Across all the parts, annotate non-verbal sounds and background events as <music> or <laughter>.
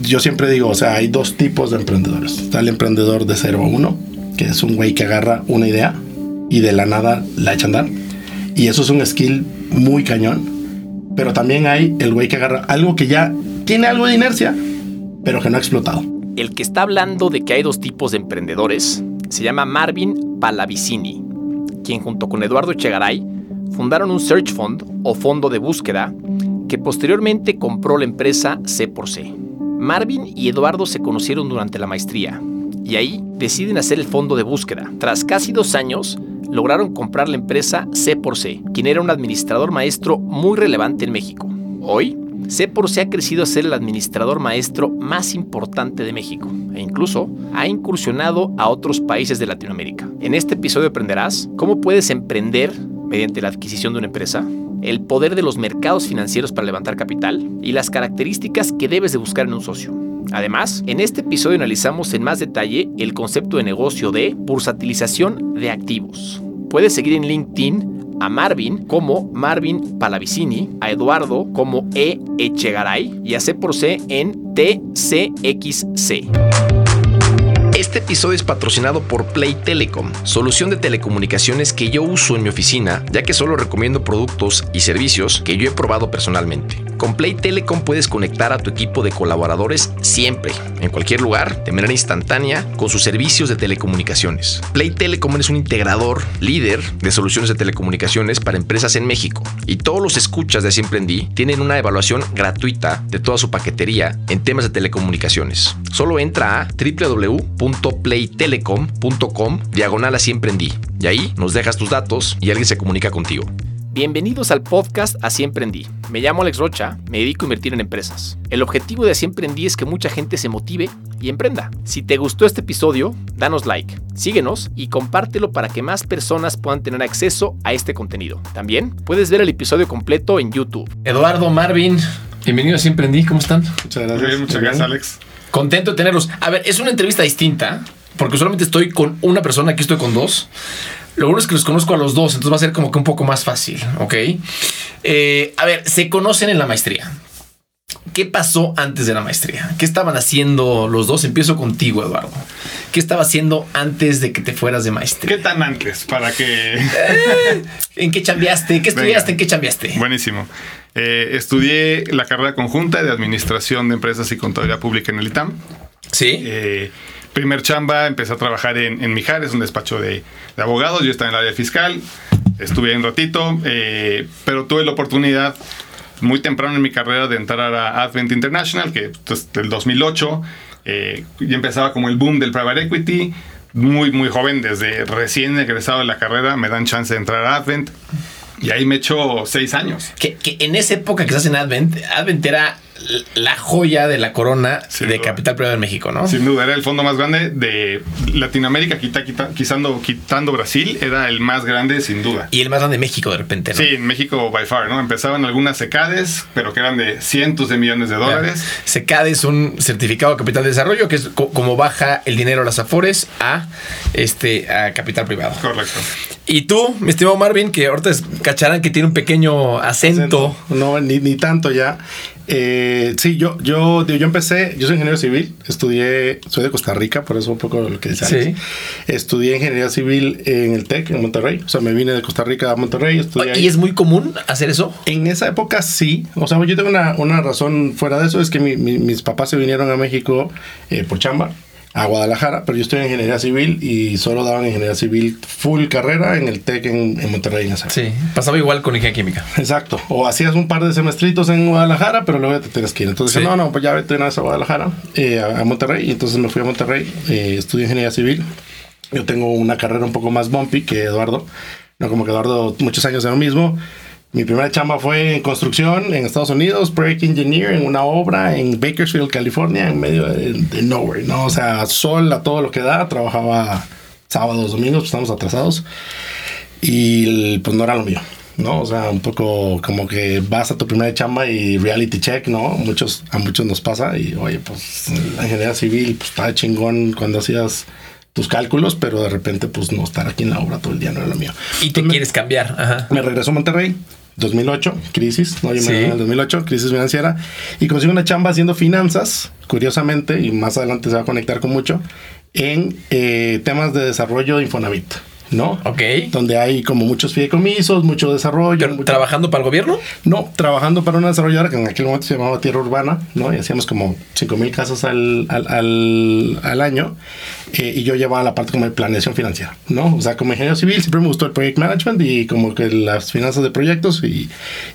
yo siempre digo, o sea, hay dos tipos de emprendedores. Está el emprendedor de 0 a 1, que es un güey que agarra una idea y de la nada la echa a andar. Y eso es un skill muy cañón. Pero también hay el güey que agarra algo que ya tiene algo de inercia, pero que no ha explotado. El que está hablando de que hay dos tipos de emprendedores se llama Marvin Palavicini, quien junto con Eduardo Echegaray fundaron un search fund o fondo de búsqueda que posteriormente compró la empresa C por C. Marvin y Eduardo se conocieron durante la maestría y ahí deciden hacer el fondo de búsqueda. Tras casi dos años, lograron comprar la empresa C por C, quien era un administrador maestro muy relevante en México. Hoy, C por C ha crecido a ser el administrador maestro más importante de México e incluso ha incursionado a otros países de Latinoamérica. En este episodio aprenderás cómo puedes emprender mediante la adquisición de una empresa, el poder de los mercados financieros para levantar capital y las características que debes de buscar en un socio. Además, en este episodio analizamos en más detalle el concepto de negocio de bursatilización de activos. Puedes seguir en LinkedIn a Marvin como Marvin Palavicini, a Eduardo como E. Echegaray y a C por C en TCXC. Este episodio es patrocinado por Play Telecom, solución de telecomunicaciones que yo uso en mi oficina, ya que solo recomiendo productos y servicios que yo he probado personalmente. Con Play Telecom puedes conectar a tu equipo de colaboradores siempre, en cualquier lugar, de manera instantánea, con sus servicios de telecomunicaciones. Play Telecom es un integrador líder de soluciones de telecomunicaciones para empresas en México y todos los escuchas de Siempre tienen una evaluación gratuita de toda su paquetería en temas de telecomunicaciones. Solo entra a www.playtelecom.com diagonal a Siempre y ahí nos dejas tus datos y alguien se comunica contigo. Bienvenidos al podcast Así Emprendí. Me llamo Alex Rocha, me dedico a invertir en empresas. El objetivo de Así Emprendí es que mucha gente se motive y emprenda. Si te gustó este episodio, danos like, síguenos y compártelo para que más personas puedan tener acceso a este contenido. También puedes ver el episodio completo en YouTube. Eduardo, Marvin, bienvenidos a Así Emprendí, ¿cómo están? Muchas gracias. muchas gracias, Alex. Contento de tenerlos. A ver, es una entrevista distinta porque solamente estoy con una persona, aquí estoy con dos. Lo bueno es que los conozco a los dos, entonces va a ser como que un poco más fácil, ¿ok? Eh, a ver, se conocen en la maestría. ¿Qué pasó antes de la maestría? ¿Qué estaban haciendo los dos? Empiezo contigo, Eduardo. ¿Qué estaba haciendo antes de que te fueras de maestría? ¿Qué tan antes? Para que... Eh, <laughs> ¿En qué chambeaste? ¿Qué estudiaste? ¿En qué chambeaste? Buenísimo. Eh, estudié la carrera conjunta de Administración de Empresas y Contabilidad Pública en el ITAM. Sí primer chamba, empecé a trabajar en, en Mijares, un despacho de, abogados. Yo estaba en el área fiscal, estuve ahí un ratito, eh, pero tuve la oportunidad muy temprano en mi carrera de entrar a Advent International, que pues, del 2008, eh, y empezaba como el boom del private equity. Muy, muy joven, desde recién egresado de la carrera, me dan chance de entrar a Advent. Y ahí me echo seis años. Que, que en esa época que estás en Advent, Advent era la joya de la corona de capital privado en México, ¿no? Sin duda, era el fondo más grande de Latinoamérica, quita, quitando, quitando Brasil, era el más grande sin duda. Y el más grande de México de repente, ¿no? Sí, en México by far, ¿no? Empezaban algunas secades, pero que eran de cientos de millones de dólares. Secade es un certificado de capital de desarrollo, que es como baja el dinero a las afores a, este, a capital privado. Correcto. Y tú, mi estimado Marvin, que ahorita cacharán que tiene un pequeño acento. No, ni, ni tanto ya. Eh, sí, yo, yo, yo empecé, yo soy ingeniero civil, estudié, soy de Costa Rica, por eso un poco lo que dice Sí. Estudié ingeniería civil en el TEC, en Monterrey. O sea, me vine de Costa Rica a Monterrey. Estudié ¿Y es muy común hacer eso? En esa época sí. O sea, yo tengo una, una razón fuera de eso, es que mis papás se vinieron a México eh, por chamba a Guadalajara, pero yo estoy en ingeniería civil y solo daban ingeniería civil full carrera en el TEC en, Monterrey. En sí, pasaba igual con ingeniería química. Exacto. O hacías un par de semestritos en Guadalajara, pero luego te tienes que ir. Entonces, no, no, pues ya vete a Guadalajara, eh, a, Monterrey. Y entonces me fui a Monterrey, eh, estudié ingeniería civil. Yo tengo una carrera un poco más bumpy que Eduardo. No como que Eduardo muchos años de lo mismo. Mi primera chamba fue en construcción en Estados Unidos, project engineer en una obra en Bakersfield, California, en medio de, nowhere, ¿no? O sea, sol a todo lo que da, trabajaba sábados, domingos, pues estamos atrasados y pues no era lo mío. ¿no? O sea, un poco como que vas a tu primera chamba y reality check, ¿no? Muchos, a muchos nos pasa y, oye, pues la ingeniería civil, pues estaba chingón cuando hacías tus cálculos, pero de repente, pues no estar aquí en la obra todo el día no era lo mío. Y te quieres cambiar. Me regreso a Monterrey 2008, crisis, ¿no? Yo Sí. en el 2008, crisis financiera, y consigo una chamba haciendo finanzas, curiosamente, y más adelante se va a conectar con mucho, en eh, temas de desarrollo de Infonavit, ¿no? Ok. Donde hay como muchos fideicomisos, mucho desarrollo. Mucho- ¿Trabajando para el gobierno? no, trabajando para una desarrolladora que en aquel momento se llamaba Tierra Urbana, ¿no? Y hacíamos como 5 mil casas al, al, al- al año. eh, y yo llevaba la parte como de planeación financiera, ¿no? O sea, como ingeniero civil siempre me gustó el project management y como que las finanzas de proyectos y,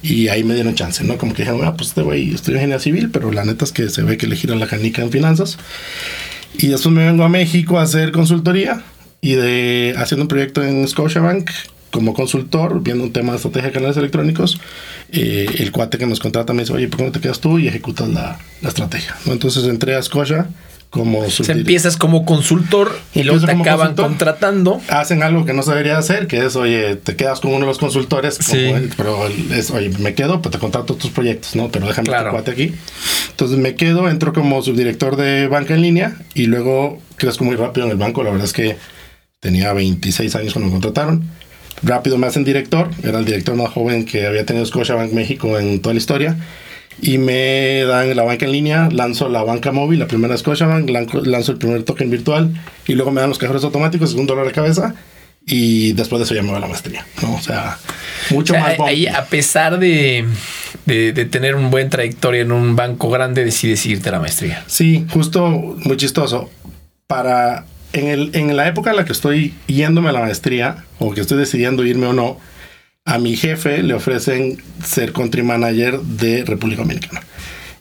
y ahí me dieron chance, ¿no? Como que dijeron, ah, pues este güey estudió ingeniería civil, pero la neta es que se ve que le giran la canica en finanzas. Y después me vengo a México a hacer consultoría y de haciendo un proyecto en Scotiabank como consultor, viendo un tema de estrategia de canales electrónicos. eh, el cuate que nos contrata me dice, oye, ¿por qué no te quedas tú y ejecutas la, la estrategia? ¿no? Entonces entré a Scotia como O sea, empiezas como consultor y luego te acaban consultor. contratando. Hacen algo que no se debería hacer, que es, oye, te quedas con uno de los consultores, como Sí. él, pero es, oye, me quedo, pues te contrato tus proyectos, ¿no? Pero déjame Claro. este cuate aquí. Entonces me quedo, entro como subdirector de banca en línea y luego crezco muy rápido en el banco. La verdad es que tenía 26 años cuando me contrataron. Rápido me hacen director, era el director más joven que había tenido Scotiabank México en toda la historia. Y me dan la banca en línea, lanzo la banca móvil, la primera Scotiabank, lanzo, el primer token virtual y luego me dan los cajeros automáticos, un dólar de cabeza. Y después de eso ya me voy a la maestría, ¿no? O sea, mucho O sea, más. ahí, a pesar de, de, de tener un buen trayectoria en un banco grande, decides irte a la maestría. Sí, justo muy chistoso. Para en, el, en la época en la que estoy yéndome a la maestría o que estoy decidiendo irme o no, a mi jefe le ofrecen ser country manager de República Dominicana.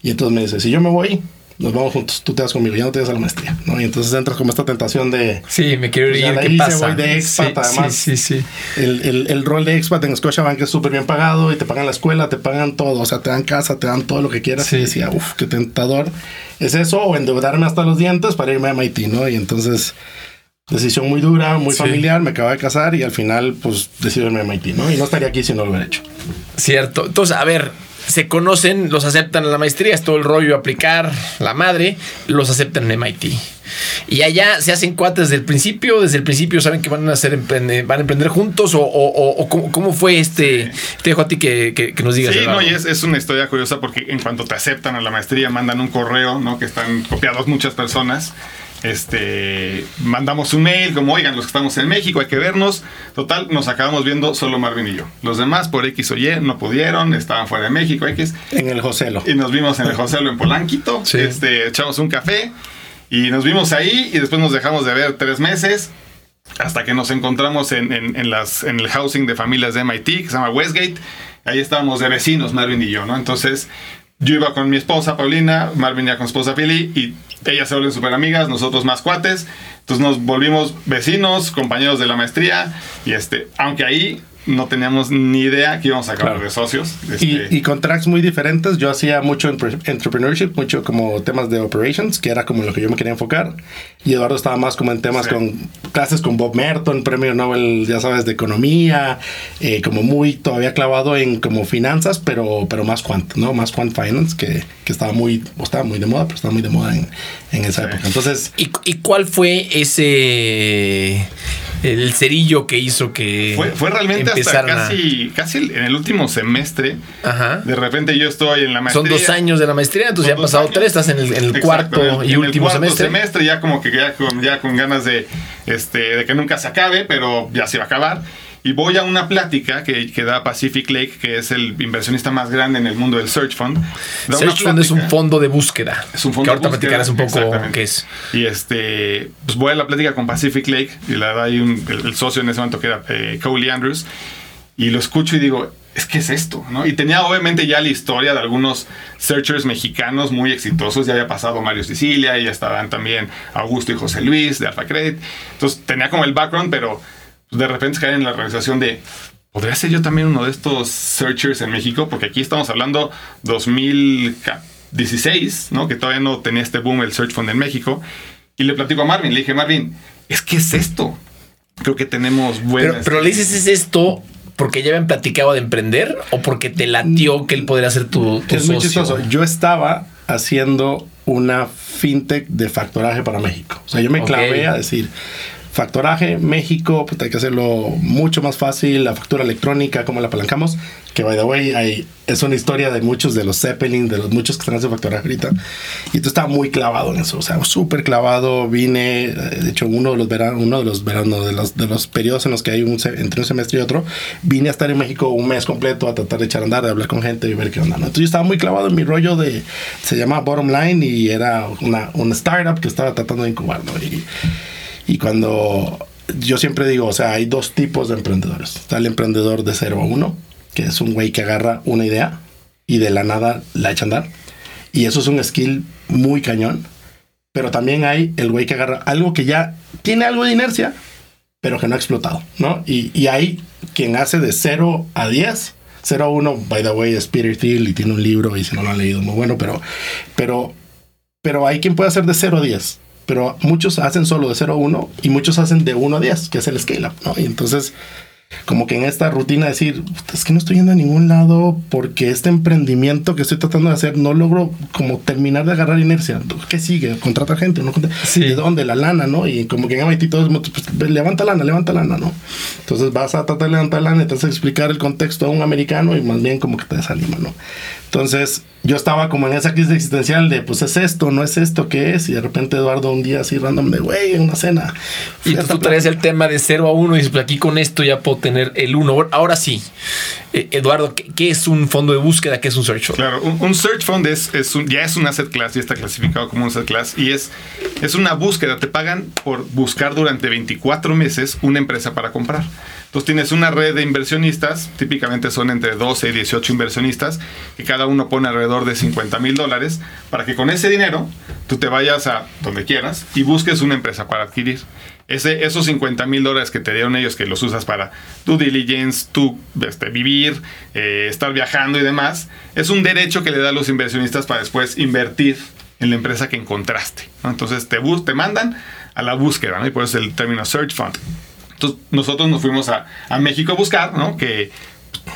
Y entonces me dice, si yo me voy, nos vamos juntos, tú te vas conmigo, ya no te vas a la maestría, ¿no? Y entonces entras como esta tentación de Sí, me quiero Pues ya ir. la ¿Qué pasa? voy de expat, sí, además. sí, sí, sí. el, el, el rol de expat en Scotiabank es súper bien pagado y te pagan la escuela, te pagan todo, o sea, te dan casa, te dan todo lo que quieras. Sí. Y decía, uff, qué tentador. ¿Es eso o endeudarme hasta los dientes para irme a MIT, no? Y entonces, decisión muy dura, muy Sí. familiar, me acabo de casar y al final, pues, decido irme a MIT, ¿no? Y no estaría aquí si no lo hubiera hecho. Cierto. Entonces, a ver, se conocen, los aceptan en la maestría, es todo el rollo aplicar la madre, los aceptan en MIT. Y allá se hacen cuates desde el principio, desde el principio saben que van a hacer emprende- van a emprender juntos o, o- o- o cómo, cómo fue este. Te dejo a ti que, que- que nos digas. Sí, no, y es, es una historia curiosa porque en cuanto te aceptan a la maestría, mandan un correo, ¿no? Que están copiados muchas personas. Este, mandamos un mail como, oigan, los que estamos en México, hay que vernos. Total, nos acabamos viendo solo Marvin y yo. Los demás, por X o Y, no pudieron, estaban fuera de México, X. En el Joselo. Y nos vimos en el Joselo en Polanquito. <laughs> Sí. Este, echamos un café y nos vimos ahí y después nos dejamos de ver tres meses hasta que nos encontramos en, en- en las, en el housing de familias de MIT que se llama Westgate. Ahí estábamos de vecinos, Marvin y yo, ¿no? Entonces yo iba con mi esposa Paulina, Marvin ya con su esposa Pili y ellas se vuelven súper amigas, nosotros más cuates. Entonces nos volvimos vecinos, compañeros de la maestría y este, aunque ahí no teníamos ni idea que íbamos a acabar Claro. de socios. Y, Este, y con tracks muy diferentes. Yo hacía mucho entre- entrepreneurship, mucho como temas de operations, que era como lo que yo me quería enfocar. Y Eduardo estaba más como en temas Sí. con clases con Bob Merton, premio Nobel, ya sabes, de economía, eh, como muy todavía clavado en como finanzas, pero, pero más quant, ¿no? Más quant finance, que, que estaba muy, o estaba muy de moda, pero estaba muy de moda en, en esa Sí. época. Entonces, ¿Y, y cuál fue ese. El cerillo que hizo que. Fue, fue realmente hasta a- casi, casi en el último semestre. Ajá. De repente yo estoy en la maestría. Son dos años de la maestría, entonces ya han pasado años. tres, estás en el, en el Exacto, cuarto en el- y en el último cuarto semestre. ya como que ya con, ya con ganas de, este, de que nunca se acabe, pero ya se va a acabar. Y voy a una plática que, que da Pacific Lake, que es el inversionista más grande en el mundo del Search Fund. Da Search Fund es un fondo de búsqueda. Es un fondo que ahorita de platicarás un poco qué es. Y este, pues voy a la plática con Pacific Lake y la da ahí un- el, el socio en ese momento que era eh, Cowley Andrews. Y lo escucho y digo, es que es esto, ¿no? Y tenía obviamente ya la historia de algunos searchers mexicanos muy exitosos. Ya había pasado Mario Sicilia, y ya estaban también Augusto y José Luis de Alpha Credit. Entonces tenía como el background, pero de repente caer en la realización de, ¿podría ser yo también uno de estos searchers en México? Porque aquí estamos hablando 2016, ¿no? Que todavía no tenía este boom el Search Fund en México. Y le platico a Marvin, le dije, Marvin, es que es esto. Creo que tenemos Pero, buenas... pero le dices, ¿es esto porque ya habían platicado de emprender o porque te latió que él podría ser tu, tu es muy socio? chistoso. Yo estaba haciendo una fintech de factoraje para México. O sea, yo me Ok. clavé a decir, Factoraje, México, pues hay que hacerlo mucho más fácil. La factura electrónica, cómo la apalancamos. Que, by the way, hay, es una historia de muchos de los Zeppelin, de los muchos que están haciendo factoraje ahorita. Y tú estaba muy clavado en eso, o sea, súper clavado. Vine, eh, de hecho, uno de los veranos, uno de los veranos, de los, de los periodos en los que hay un, entre un semestre y otro, vine a estar en México un mes completo a tratar de echar a andar, de hablar con gente y ver qué onda. ¿no? Entonces yo estaba muy clavado en mi rollo de, se llama Bottom Line y era una, una startup que estaba tratando de incubar, ¿no? Y, y cuando yo siempre digo, o sea, hay dos tipos de emprendedores. Está el emprendedor de 0 a 1, que es un güey que agarra una idea y de la nada la echa a andar. Y eso es un skill muy cañón. Pero también hay el güey que agarra algo que ya tiene algo de inercia, pero que no ha explotado, ¿no? Y, y hay quien hace de 0 a 10. 0 a 1, by the way, es Peter Thiel y tiene un libro y si no lo han leído, muy bueno, pero, pero, pero hay quien puede hacer de 0 a 10 pero muchos hacen solo de 0 a 1 y muchos hacen de 1 a 10, que es el scale up, ¿no? Y entonces, como que en esta rutina decir, es que no estoy yendo a ningún lado porque este emprendimiento que estoy tratando de hacer no logro como terminar de agarrar inercia. ¿Qué sigue? Contrata gente, ¿no? ¿De dónde? La lana, ¿no? Y como que en MIT todo es, pues, levanta lana, levanta lana, ¿no? Entonces vas a tratar de levantar lana y te vas a explicar el contexto a un americano y más bien como que te desanima, ¿no? Entonces, yo estaba como en esa crisis existencial de, pues es esto, no es esto, ¿qué es? Y de repente Eduardo un día así random de, güey, en una cena. Y tú, traes el tema de 0 a 1 y dices, pues aquí con esto ya puedo tener el 1. Ahora sí, eh, Eduardo, ¿qué, es un fondo de búsqueda? ¿Qué es un search fund? Claro, un, search fund es, es un, ya es un asset class, ya está clasificado como un asset class y es, es una búsqueda. Te pagan por buscar durante 24 meses una empresa para comprar. Entonces tienes una red de inversionistas, típicamente son entre 12 y 18 inversionistas, que cada uno pone alrededor de 50 mil dólares, para que con ese dinero tú te vayas a donde quieras y busques una empresa para adquirir. Ese, esos 50 mil dólares que te dieron ellos, que los usas para tu diligence, tu este, vivir, eh, estar viajando y demás, es un derecho que le da a los inversionistas para después invertir en la empresa que encontraste. Entonces te, te mandan a la búsqueda, ¿no? y por eso el término search fund. Entonces nosotros nos fuimos a, a México a buscar, ¿no? Que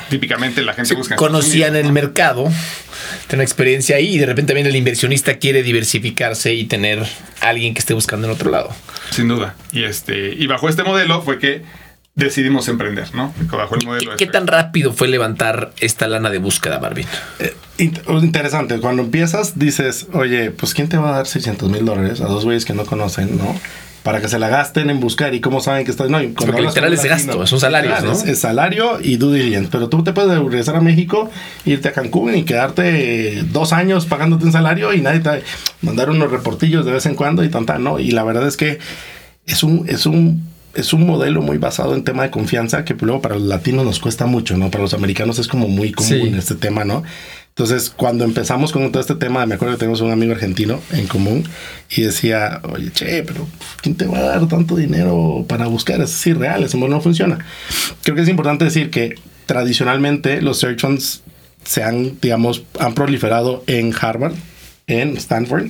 típicamente la gente busca. Conocían el mercado, tener experiencia ahí y de repente viene el inversionista quiere diversificarse y tener alguien que esté buscando en otro lado. Sin duda. Y este y bajo este modelo fue que decidimos emprender, ¿no? Bajo el modelo. ¿Qué, tan rápido fue levantar esta lana de búsqueda, Marvin? Eh, interesante. Cuando empiezas dices, oye, pues quién te va a dar 600 mil dólares a dos güeyes que no conocen, ¿no? Para que se la gasten en buscar y cómo saben que está. No, Porque literal es gasto, es un salario, ¿no? Es, salario y due diligence. Pero tú te puedes regresar a México, irte a Cancún y quedarte dos años pagándote un salario y nadie te mandar unos reportillos de vez en cuando y tanta, ¿no? Y la verdad es que es un, es un es un modelo muy basado en tema de confianza que luego para los latinos nos cuesta mucho, ¿no? Para los americanos es como muy común este tema, ¿no? Entonces, cuando empezamos con todo este tema, me acuerdo que tenemos un amigo argentino en común y decía, oye, che, pero ¿quién te va a dar tanto dinero para buscar? Es irreal, ese modelo no funciona. Creo que es importante decir que tradicionalmente los search funds se han, digamos, han proliferado en Harvard, en Stanford,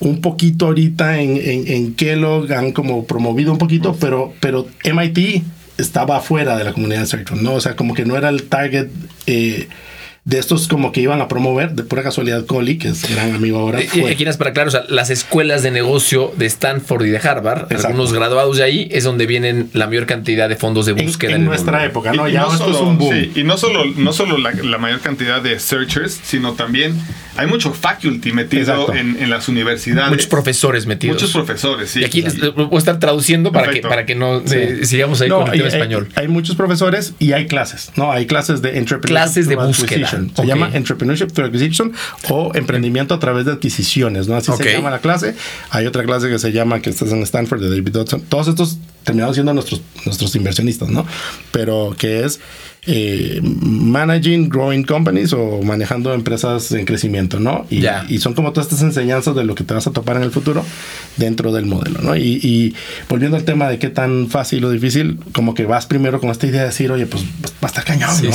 un poquito ahorita en, en, Kellogg, han como promovido un poquito, pero, pero MIT estaba afuera de la comunidad de search fund, ¿no? O sea, como que no era el target... Eh, de estos como que iban a promover, de pura casualidad, Coli, que es gran amigo ahora. Eh, fue. Aquí para claro, o sea, las escuelas de negocio de Stanford y de Harvard, algunos graduados de ahí, es donde vienen la mayor cantidad de fondos de búsqueda. En, nuestra época, ¿no? ya esto es un boom. Sí, y no solo, no solo la, mayor cantidad de searchers, sino también hay mucho faculty metido en, las universidades. Muchos profesores metidos. Muchos profesores, sí. Y aquí voy a estar traduciendo para que, para que no eh, sigamos ahí con el tema español. Hay, muchos profesores y hay clases, ¿no? Hay clases de entrepreneurship. Clases de búsqueda. Se llama Entrepreneurship Through Acquisition o Emprendimiento a través de adquisiciones, ¿no? Así se llama la clase. Hay otra clase que se llama, que estás en Stanford, de David Dodson. Todos estos terminaron siendo nuestros, nuestros inversionistas, ¿no? Pero que es eh, managing growing companies o manejando empresas en crecimiento, ¿no? Y, y, son como todas estas enseñanzas de lo que te vas a topar en el futuro dentro del modelo, ¿no? Y, volviendo al tema de qué tan fácil o difícil, como que vas primero con esta idea de decir, oye, pues, pues va a estar cañón, ¿no?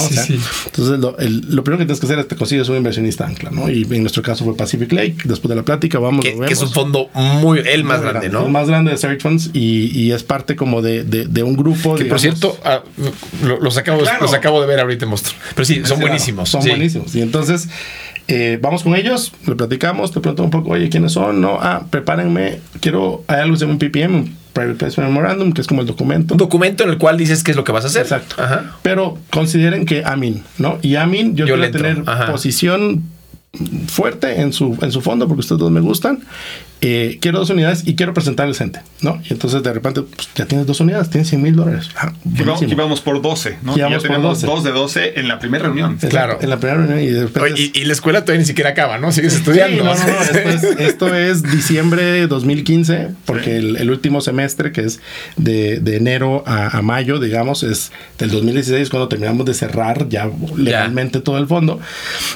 entonces, lo, primero que tienes que hacer es te consigues un inversionista ancla, ¿no? Y en nuestro caso fue Pacific Lake, después de la plática vamos que, que es un fondo muy, el más grande, ¿no? El más grande de Search Funds y, es parte como de, de, un grupo. Que por cierto, ah, los, acabo, acabo de ver ahorita en Monstruo. Pero sí, son buenísimos. Son buenísimos. Y entonces eh, vamos con ellos, le platicamos, te pregunto un poco, oye, ¿quiénes son? No, ah, prepárenme, quiero, hay algo que se llama un PPM, Private Placement Memorandum, que es como el documento. Un documento en el cual dices qué es lo que vas a hacer. Exacto. Ajá. Pero consideren que Amin, ¿no? Y Amin, yo, Yo quiero tener Ajá. posición fuerte en su, en su fondo, porque ustedes dos me gustan. Eh, quiero dos unidades y quiero presentarles gente, ¿no? Y entonces de repente pues, ya tienes dos unidades, tienes 100 mil dólares. Ah, buenísimo. íbamos por 12, ¿no? Y ya por teníamos 12. dos de 12 en la primera reunión. Exacto, Claro. En la primera reunión y de repente... Oye, y, y la escuela todavía ni siquiera acaba, ¿no? Sigues Sí, estudiando. no, no, no, esto, es, <laughs> esto es diciembre de 2015, porque el, el último semestre, que es de, de enero a, a mayo, digamos, es del 2016, cuando terminamos de cerrar ya legalmente todo el fondo.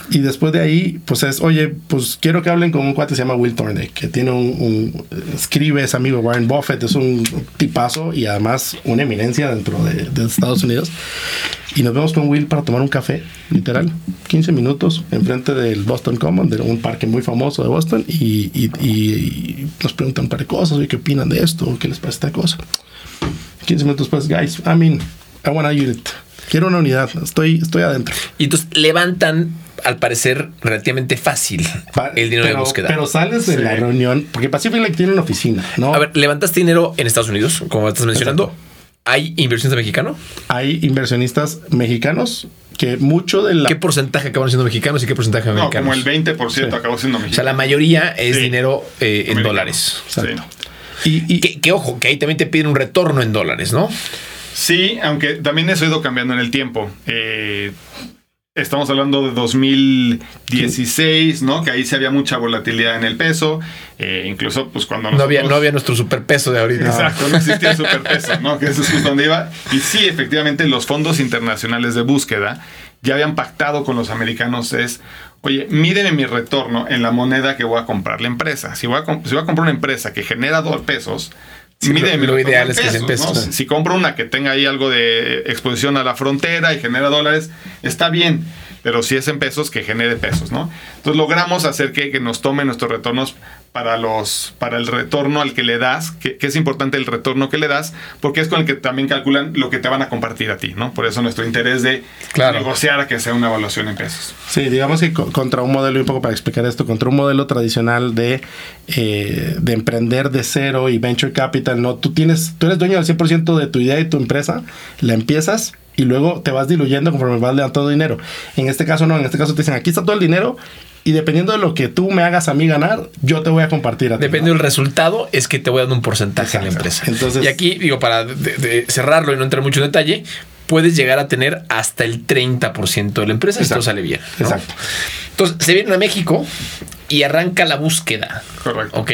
Y después de ahí, pues es, oye, pues quiero que hablen con un cuate que se llama Will Thorndike, que tiene un, un- escribe, es amigo Warren Buffett, es un tipazo y además una eminencia dentro de, Estados Unidos. Y nos vemos con Will para tomar un café, literal, 15 minutos enfrente del Boston Common, de un parque muy famoso de Boston, y, y- y- nos preguntan un par de cosas, oye, ¿qué opinan de esto? ¿Qué les parece esta cosa? 15 minutos después, guys, I mean, I want a unit. Quiero una unidad, estoy, estoy adentro. Y entonces levantan, al parecer, relativamente fácil Pa- el dinero pero, de búsqueda. Pero sales de Sí. la reunión, porque Pacific Lake tiene una oficina, ¿no? A ver, levantaste dinero en Estados Unidos, como estás mencionando. ¿Hay inversiones de mexicano? Hay inversionistas mexicanos que mucho de la... ¿Qué porcentaje acaban siendo mexicanos y qué porcentaje No, mexicanos? como el 20% acabó siendo O sea, mexicano. la mayoría es Sí. dinero eh, en dólares. Exacto. Sí. Y, y- Que, que, ojo, que ahí también te piden un retorno en dólares, ¿no? Sí, aunque también eso ha ido cambiando en el tiempo. Eh, estamos hablando de 2016, ¿no? Que ahí sí había mucha volatilidad en el peso. Eh, incluso, pues cuando No había, nosotros- no había nuestro superpeso de ahorita. Exacto, no existía el superpeso, ¿no? Que eso es justo donde iba. Y sí, efectivamente, los fondos internacionales de búsqueda ya habían pactado con los americanos es, oye, mídeme mi retorno en la moneda que voy a comprar la empresa. Si voy a, si voy a comprar una empresa que genera dos pesos, Sí, lo- ideal es que en pesos. ¿no? Si compro una que tenga ahí algo de exposición a la frontera y genera dólares, está bien. Pero si es en pesos, que genere pesos, ¿no? Entonces logramos hacer que, que nos tomen nuestros retornos para los para el retorno al que le das, que, que es importante el retorno que le das, porque es con el que también calculan lo que te van a compartir a ti, ¿no? Por eso nuestro interés de Claro. negociar a que sea una evaluación en pesos. Sí, digamos que co- contra un modelo, y un poco para explicar esto, contra un modelo tradicional de, eh, de emprender de cero y venture capital, ¿no? Tú, tienes, tú eres dueño del 100% de tu idea y tu empresa, la empiezas y luego te vas diluyendo conforme vas levantando dinero. En este caso no, en este caso te dicen, aquí está todo el dinero y dependiendo de lo que tú me hagas a mí ganar, yo te voy a compartir a ti. Depende ¿no? del resultado, es que te voy dando un porcentaje en la empresa. Entonces- y aquí, digo, para de- de cerrarlo y no entrar mucho en detalle, puedes llegar a tener hasta el 30% de la empresa Exacto. todo sale bien. ¿no? Exacto. Entonces, se vienen a México y arranca la búsqueda. Correcto. Ok.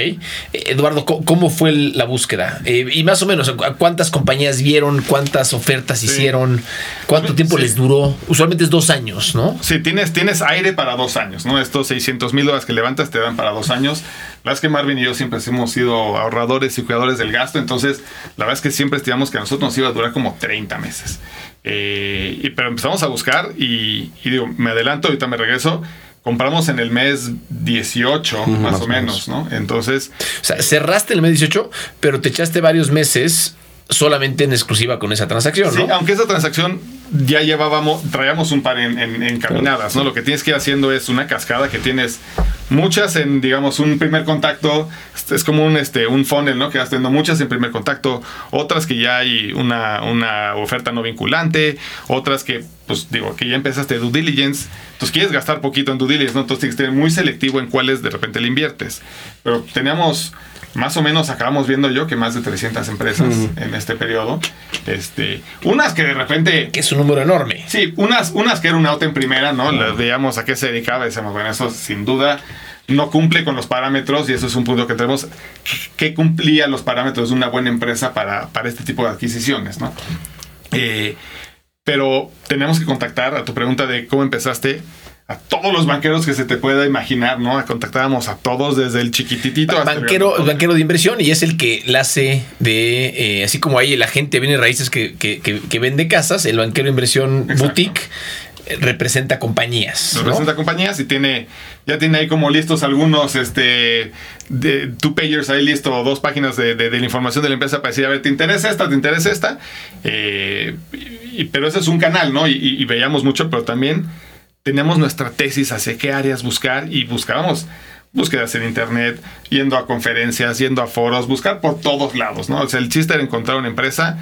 Eduardo, ¿cómo- ¿cómo fue la búsqueda? Eh, y más o menos, ¿cu- ¿cuántas compañías vieron? ¿Cuántas ofertas hicieron? ¿Cuánto tiempo Sí. les duró? Usualmente es dos años, ¿no? Sí, tienes, tienes aire para dos años, ¿no? Estos 600 mil dólares que levantas te dan para dos años. La verdad es que Marvin y yo siempre hemos sido ahorradores y cuidadores del gasto, entonces la verdad es que siempre estimamos que a nosotros nos iba a durar como 30 meses. Eh, y, pero empezamos a buscar y, y digo, me adelanto, ahorita me regreso. Compramos en el mes 18, más, más o menos, ¿no? Entonces, O sea, cerraste el mes 18, pero te echaste varios meses solamente en exclusiva con esa transacción, Sí, ¿no? aunque esa transacción ya llevábamos, traíamos un par en, en- encaminadas, ¿no? Lo que tienes que ir haciendo es una cascada que tienes muchas en, digamos, un primer contacto, es- es como un, este, un funnel, ¿no? Que vas teniendo muchas en primer contacto, otras que ya hay una, una oferta no vinculante, otras que, pues digo, que ya empezaste due diligence, entonces quieres gastar poquito en due diligence, ¿no? Entonces tienes que ser muy selectivo en cuáles de repente le inviertes. Pero teníamos más o menos acabamos viendo yo que más de 300 empresas en este periodo. Este, unas que de repente Que es un número enorme. Sí, unas, unas que era un auto en primera, ¿no? Las veíamos a qué se dedicaba y decíamos, bueno, eso sin duda no cumple con los parámetros y eso es un punto que tenemos. ¿Qué cumplía los parámetros de una buena empresa para, para este tipo de adquisiciones, ¿no? Eh, pero tenemos que contactar a tu pregunta de cómo empezaste a todos los banqueros que se te pueda imaginar, ¿no? Contactábamos a todos desde el chiquititito hasta el Banquero, banquero de inversión y es el que la hace de, eh, así como hay el agente de bienes raíces que, que- que- que vende casas, el banquero de inversión Exacto. boutique representa compañías. ¿no? representa compañías y tiene ya tiene ahí como listos algunos este de two pagers ahí listo dos páginas de, de- de la información de la empresa para decir a ver te interesa esta te interesa esta Eh, y- pero ese es un canal no y, y- y veíamos mucho pero también teníamos nuestra tesis hacia qué áreas buscar y buscábamos búsquedas en internet, yendo a conferencias, yendo a foros, buscar por todos lados, ¿no? O sea, el chiste era encontrar una empresa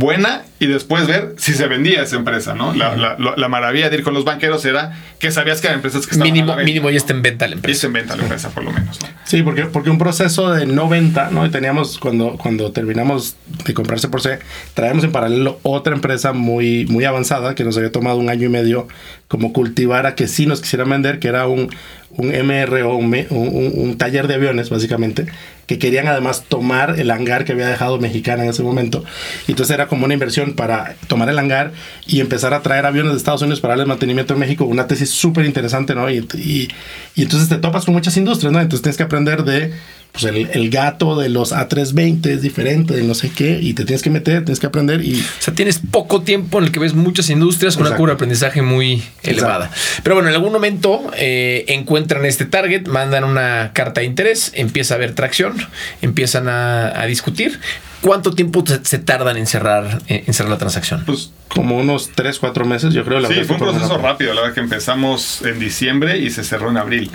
buena y después ver si se vendía esa empresa, ¿no? La, la- la- la maravilla de ir con los banqueros era que sabías que eran empresas que estaban Mínimo, a la venta. mínimo ya está en venta la Y empresa. se inventa la empresa, por lo menos, ¿no? Sí, porque, porque un proceso de no venta, ¿no? Y teníamos, cuando, cuando terminamos de comprarse por C, traíamos en paralelo otra empresa muy, muy avanzada que nos había tomado un año y medio como cultivar a que sí nos quisieran vender, que era un, un MRO, un, un, un- taller de aviones, básicamente, que querían además tomar el hangar que había dejado Mexicana en ese momento. Entonces era como una inversión para tomar el hangar y empezar a traer aviones de Estados Unidos para darle mantenimiento en México. Una tesis súper interesante, ¿no? Y, y, y entonces te topas con muchas industrias, ¿no? Entonces tienes que aprender de, pues el, el gato de los A320 es diferente, de no sé qué, y te tienes que meter, tienes que aprender y... O sea, tienes poco tiempo en el que ves muchas industrias con una Exacto. curva de aprendizaje muy elevada. Pero bueno, en algún momento eh, encuentran este target, mandan una carta de interés, empieza a haber tracción, empiezan a, a discutir. ¿Cuánto tiempo se, tardan en cerrar, en cerrar la transacción? Pues Como unos 3, 4 meses, yo creo. La sí, fue un proceso rápido. La verdad que empezamos en diciembre y se cerró en abril.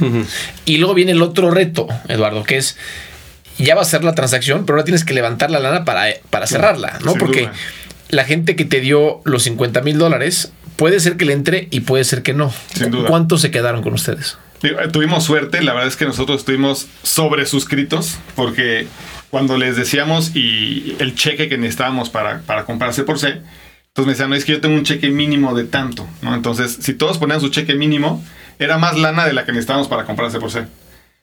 Y luego viene el otro reto, Eduardo, que es ya va a ser la transacción, pero ahora tienes que levantar la lana para, para cerrarla, ¿no? sin Porque duda. la gente que te dio los 50 mil dólares puede ser que le entre y puede ser que no. Sin duda. ¿Cuántos se quedaron con ustedes? Eh, Tuvimos suerte, la verdad es que nosotros estuvimos sobresuscritos porque cuando les decíamos y el cheque que necesitábamos para, para comprarse por C, entonces me decían, no, es que yo tengo un cheque mínimo de tanto, ¿no? Entonces, si todos ponían su cheque mínimo, era más lana de la que necesitábamos para comprarse por C.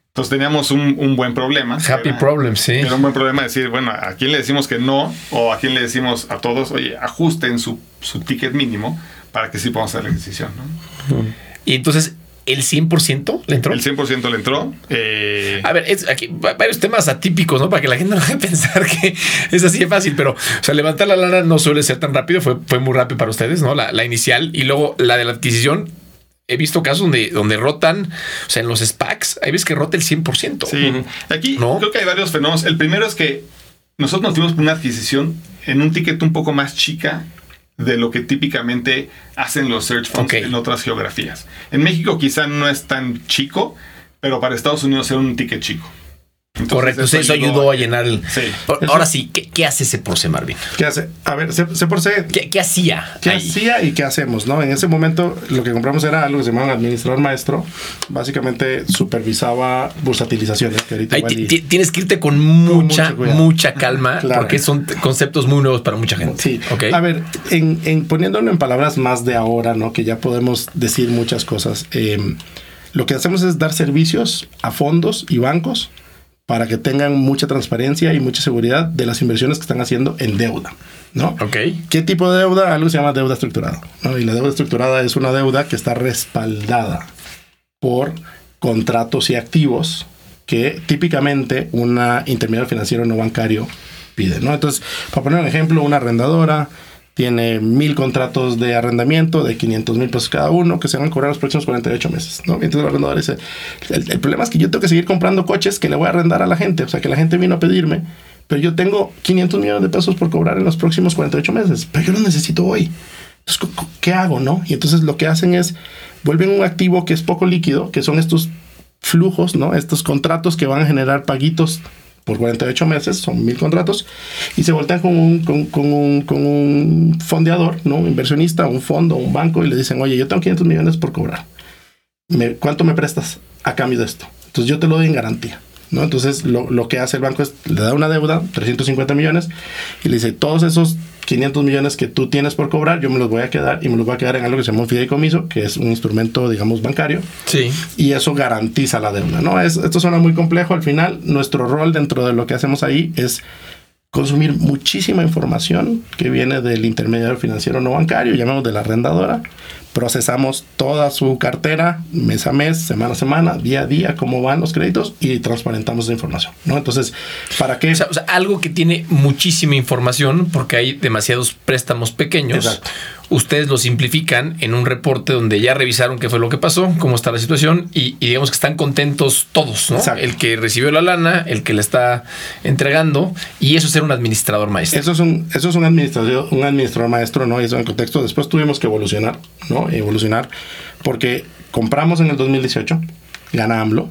Entonces teníamos un, un buen problema. Happy Era- problem, sí. Era un buen problema decir, bueno, ¿a quién le decimos que no? O a quién le decimos a todos, oye, ajusten su, su ticket mínimo para que sí podamos hacer la decisión, ¿no? Y entonces, ¿el 100% le entró? El 100% le entró. eh, A ver, es aquí va- varios temas atípicos, ¿no? Para que la gente <laughs> no a pensar que es así de fácil, pero, o sea, levantar la lana no suele ser tan rápido, fue, fue muy rápido para ustedes, ¿no? La, la inicial y luego la de la adquisición. He visto casos donde, donde rotan, o sea, en los SPACs, hay veces que rota el 100%. Sí, aquí ¿No? creo que hay varios fenómenos. El primero es que nosotros nos por una adquisición en un ticket un poco más chica de lo que típicamente hacen los search funds en otras geografías. En México quizá no es tan chico, pero para Estados Unidos era un ticket chico. Entonces, Correcto, eso, ayudó a llenar el. Sí. Ahora sí, ¿qué, qué hace ese por C, Marvin? ¿Qué hace? A ver, por sé. ¿Qué, qué hacía? ¿Qué ahí? hacía y qué hacemos? ¿no? En ese momento lo que compramos era algo que se llamaba administrador maestro. Básicamente supervisaba bursatilizaciones. Que ahorita Ahí y- tienes que irte con mucha, mucha calma, Claro. porque son conceptos muy nuevos para mucha gente. Sí, Ok. A ver, en, en poniéndolo en palabras más de ahora, ¿no? Que ya podemos decir muchas cosas. eh, lo que hacemos es dar servicios a fondos y bancos para que tengan mucha transparencia y mucha seguridad de las inversiones que están haciendo en deuda, ¿no? Ok. ¿Qué tipo de deuda? Algo se llama deuda estructurada. ¿no? Y la deuda estructurada es una deuda que está respaldada por contratos y activos que típicamente una intermediario financiero no bancario pide. ¿no? Entonces, para poner un ejemplo, una arrendadora tiene mil contratos de arrendamiento de 500 mil pesos cada uno que se van a cobrar los próximos 48 meses. ¿no? Entonces el arrendador dice, el, problema es que yo tengo que seguir comprando coches que le voy a arrendar a la gente. O sea, que la gente vino a pedirme, pero yo tengo 500 millones de pesos por cobrar en los próximos 48 meses, pero yo los necesito hoy. Entonces, ¿co- co- ¿qué hago, no? Y entonces lo que hacen es, vuelven un activo que es poco líquido, que son estos flujos, ¿no? Estos contratos que van a generar paguitos por 48 meses, son mil contratos, y se voltean con un, con, con un, con un fondeador, ¿no? Un inversionista, un fondo, un banco, y le dicen, oye, yo tengo 500 millones por cobrar. Me- ¿Cuánto me prestas a cambio de esto? Entonces yo te lo doy en garantía. ¿no? Entonces lo, lo que hace el banco es le da una deuda, 350 millones, y le dice, todos esos 500 millones que tú tienes por cobrar, yo me los voy a quedar y me los voy a quedar en algo que se llama un fideicomiso, que es un instrumento, digamos, bancario, Sí. y eso garantiza la deuda, ¿no? Es, esto suena muy complejo, al final nuestro rol dentro de lo que hacemos ahí es consumir muchísima información que viene del intermediario financiero no bancario, llamamos de la arrendadora, procesamos toda su cartera mes a mes, semana a semana, día a día, cómo van los créditos y transparentamos esa información, ¿no? Entonces, ¿para qué? O sea, o sea, algo que tiene muchísima información porque hay demasiados préstamos pequeños. Exacto. Ustedes lo simplifican en un reporte donde ya revisaron qué fue lo que pasó, cómo está la situación y, y digamos que están contentos todos, ¿no? Exacto. El que recibió la lana, el que le está entregando y eso es ser un administrador maestro. Eso es un, eso es un administrador, un administrador maestro, ¿no? Y eso en el contexto. Después tuvimos que evolucionar, ¿no? Evolucionar porque compramos en el 2018, gana AMLO,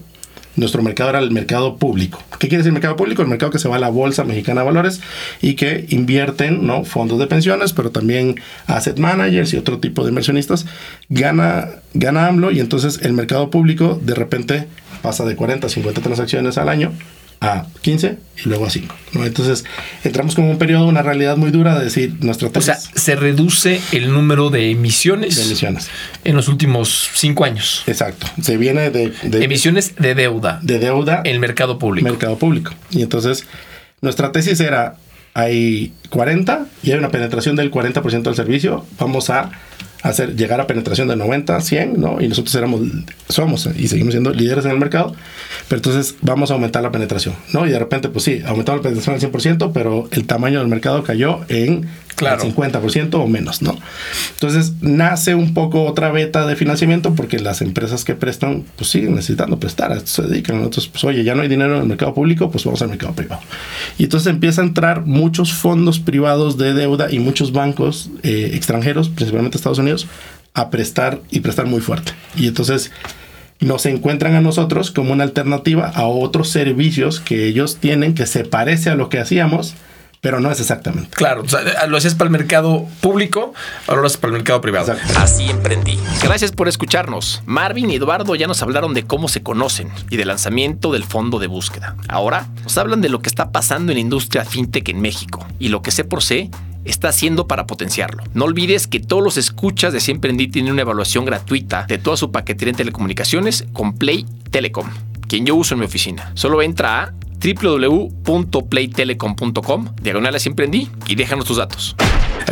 nuestro mercado era el mercado público. ¿Qué quiere decir mercado público? El mercado que se va a la Bolsa Mexicana de Valores y que invierten ¿no? fondos de pensiones, pero también asset managers y otro tipo de inversionistas. Gana, gana AMLO y entonces el mercado público de repente pasa de 40 a 50 transacciones al año a 15 y luego a 5. ¿no? Entonces entramos como un periodo, una realidad muy dura de decir nuestra O sea, se reduce el número de emisiones, de emisiones. en los últimos cinco años. Exacto. Se viene de, de, Emisiones de deuda de deuda en el mercado público. mercado público. Y entonces nuestra tesis era, hay 40 y hay una penetración del 40% del servicio, vamos a hacer llegar a penetración de 90, 100, ¿no? Y nosotros éramos, somos y seguimos siendo líderes en el mercado, pero entonces vamos a aumentar la penetración, ¿no? Y de repente, pues sí, aumentamos la penetración al 100%, pero el tamaño del mercado cayó en Claro. el 50% o menos, ¿no? Entonces nace un poco otra beta de financiamiento porque las empresas que prestan, pues siguen necesitando prestar, a esto se dedican. Nosotros, pues oye, ya no hay dinero en el mercado público, pues vamos al mercado privado. Y entonces empieza a entrar muchos fondos privados de deuda y muchos bancos eh, extranjeros, principalmente Estados Unidos, a prestar y prestar muy fuerte. Y entonces nos encuentran a nosotros como una alternativa a otros servicios que ellos tienen que se parece a lo que hacíamos, pero no es exactamente. Claro, o sea, lo hacías para el mercado público, ahora lo haces para el mercado privado. Exacto. Así emprendí. Gracias por escucharnos. Marvin y Eduardo ya nos hablaron de cómo se conocen y del lanzamiento del fondo de búsqueda. Ahora nos hablan de lo que está pasando en la industria fintech en México y lo que sé por sé está haciendo para potenciarlo. No olvides que todos los escuchas de Siempre Emprendí tienen una evaluación gratuita de toda su paquetería en telecomunicaciones con Play Telecom, quien yo uso en mi oficina. Solo entra a www.playtelecom.com, diagonal a Siempre Emprendí y déjanos tus datos.